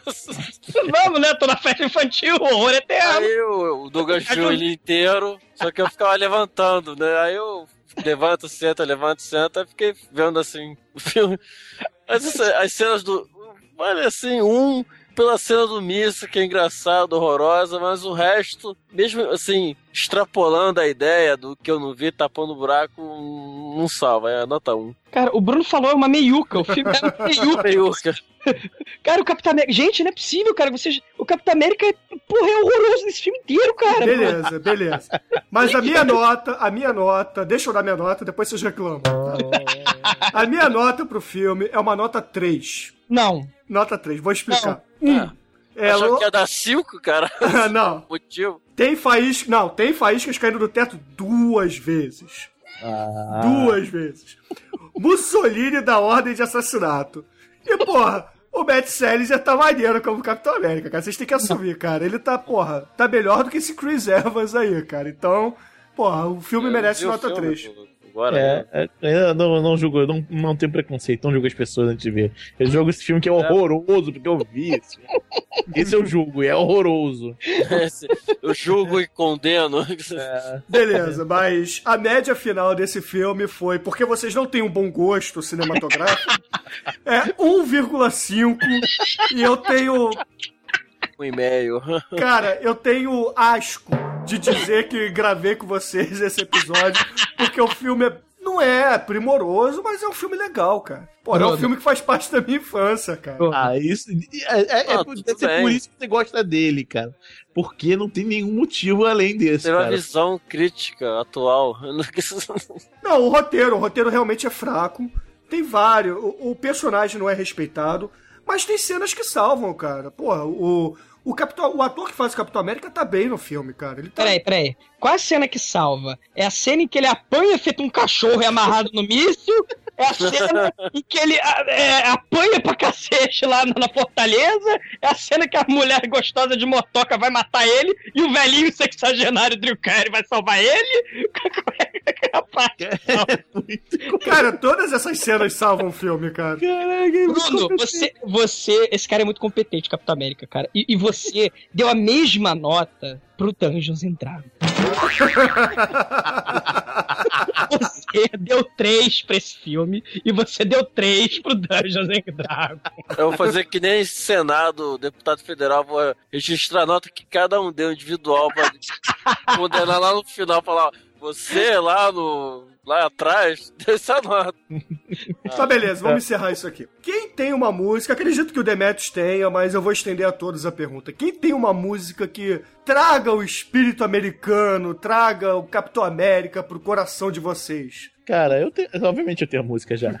Vamos, né? Tô na festa infantil, horror eterno. Aí o, o Douglas viu ele inteiro, só que eu ficava levantando, né? Aí eu levanto, senta, levanto, senta, fiquei vendo assim o filme. As, as cenas do. Olha assim, um pela cena do Missa, que é engraçado, horrorosa, mas o resto, mesmo assim, extrapolando a ideia do que eu não vi, tapando o buraco, não salva, é a nota 1. Cara, o Bruno falou é uma meiuca. O filme é uma meiuca. Meiuca. Cara, o Capitão América. Gente, não é possível, cara. Vocês... O Capitão América é, porra, é horroroso nesse filme inteiro, cara. Beleza, beleza. Mas a minha nota, a minha nota, deixa eu dar minha nota, depois vocês reclamam. tá? A minha nota pro filme é uma nota 3. Não. Nota 3, vou explicar. Ah, É, Achou lo- que ia dar 5, cara? não. Motivo? Tem faíscas. Não, tem faíscas caindo do teto duas vezes. Duas vezes. Mussolini da ordem de assassinato. E, porra, o Matt já tá maneiro como Capitão América, cara. Vocês têm que assumir, cara. Ele tá, porra, tá melhor do que esse Chris Evans aí, cara. Então, porra, o filme merece vi o nota filme, 3. pô. Agora, É, né? é, é, não, não julgo, não, não tenho preconceito, não julgo as pessoas antes de ver. Eu jogo esse filme que é horroroso, porque eu vi esse. Esse eu julgo, e é horroroso. Esse- Eu julgo e condeno. Beleza, mas a média final desse filme foi, porque vocês não têm um bom gosto cinematográfico, é 1,5 e eu tenho, Um e-mail. cara, eu tenho asco de dizer que gravei com vocês esse episódio, porque o filme é- não é primoroso, mas é um filme legal, cara. Pô, é um filme que faz parte da minha infância, cara. Ah, isso. É, é, é Ah, bem. por isso que você gosta dele, cara. Porque não tem nenhum motivo além desse, uma cara. visão crítica atual. Não, o roteiro, o roteiro realmente é fraco. Tem vários. O, o personagem não é respeitado, mas tem cenas que salvam, cara. Porra, o, o, Capitão, o ator que faz o Capitão América tá bem no filme, cara. Ele tá. Peraí, peraí. Qual a cena que salva? É a cena em que ele apanha feito um cachorro e amarrado no míssil? É a cena em que ele é, apanha pra cacete lá na, fortaleza? É a cena que a mulher gostosa de motoca vai matar ele e o velhinho sexagenário Drew Carey vai salvar ele? Rapaz, Cara, todas essas cenas salvam o filme, cara. Bruno, você, você. Esse cara é muito competente, Capitão América, cara. E, e você deu a mesma nota pro Dungeons and Dragons. Você deu 3 pra esse filme e você deu 3 pro Dungeons and Dragons. Eu vou fazer que nem Senado, deputado federal, vou registrar a nota que cada um deu individual pra condenar lá no final, falar, você lá no. lá atrás, essa nota. Tá, beleza, vamos encerrar isso aqui. Quem tem uma música, acredito que o Demetrius tenha, mas eu vou estender a todos a pergunta. Quem tem uma música que traga o espírito americano, traga o Capitão América pro coração de vocês? Cara, eu tenho. Obviamente eu tenho a música já.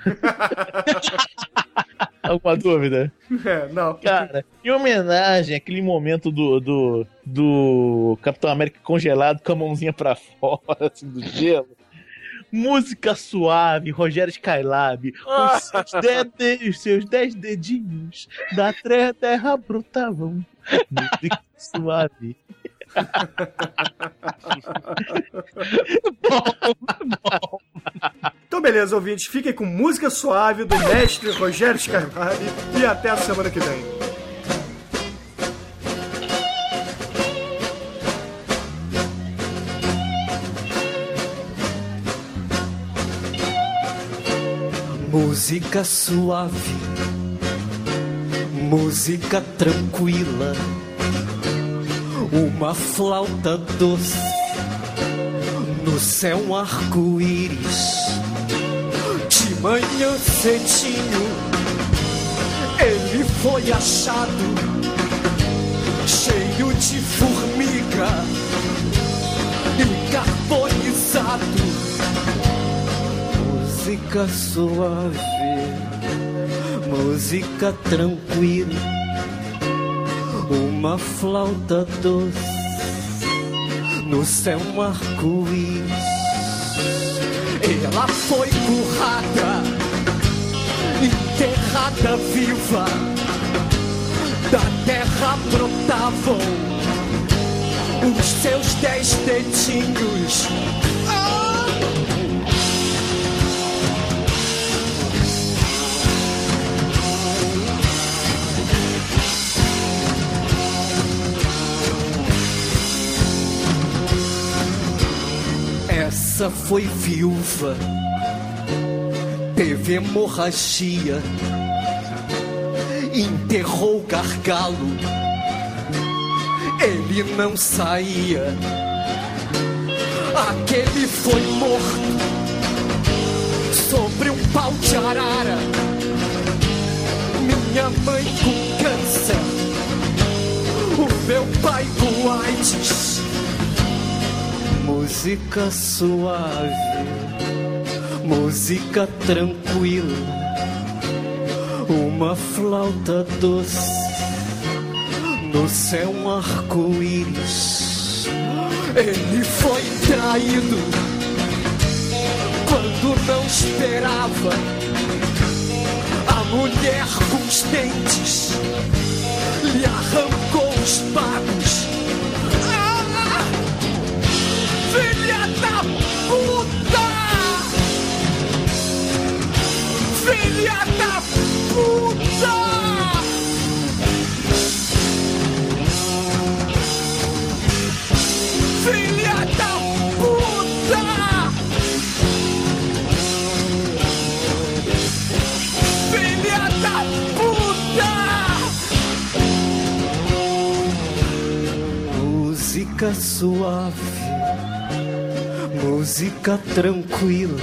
Alguma dúvida? É, não. Cara, em homenagem àquele momento do, do, do Capitão América congelado com a mãozinha pra fora, assim, do gelo. Música suave, Rogério Skylab, os seus, os seus dez dedinhos da terra brotavam. Música suave bom, bom. Então, beleza, ouvintes. Fiquem com música suave do mestre Rogério Scarpari e até a semana que vem. Música suave, música tranquila uma flauta doce, no céu um arco-íris. De manhã cedinho, ele foi achado, cheio de formiga e carbonizado. Música suave, música tranquila, uma flauta doce, no céu um arco-íris. Ela foi currada, enterrada viva, da terra brotavam os seus dez dedinhos. Foi viúva, teve hemorragia, enterrou o gargalo, ele não saía. Aquele foi morto sobre um pau de arara. Minha mãe com câncer, o meu pai com AIDS. Música suave, música tranquila, uma flauta doce, no céu um arco-íris. Ele foi traído quando não esperava. A mulher com os dentes lhe arrancou os pagos. Filha da puta! Filha da puta! Filha da puta! Filha da puta! Música suave música tranquila,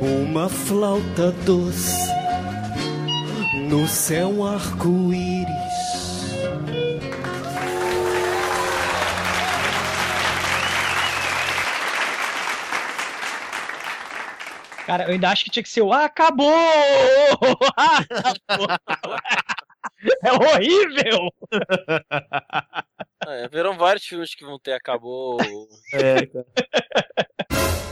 uma flauta doce, no céu um arco-íris. Cara, eu ainda acho que tinha que ser o acabou! é horrível! É, verão vários filmes que vão ter acabou. É, cara.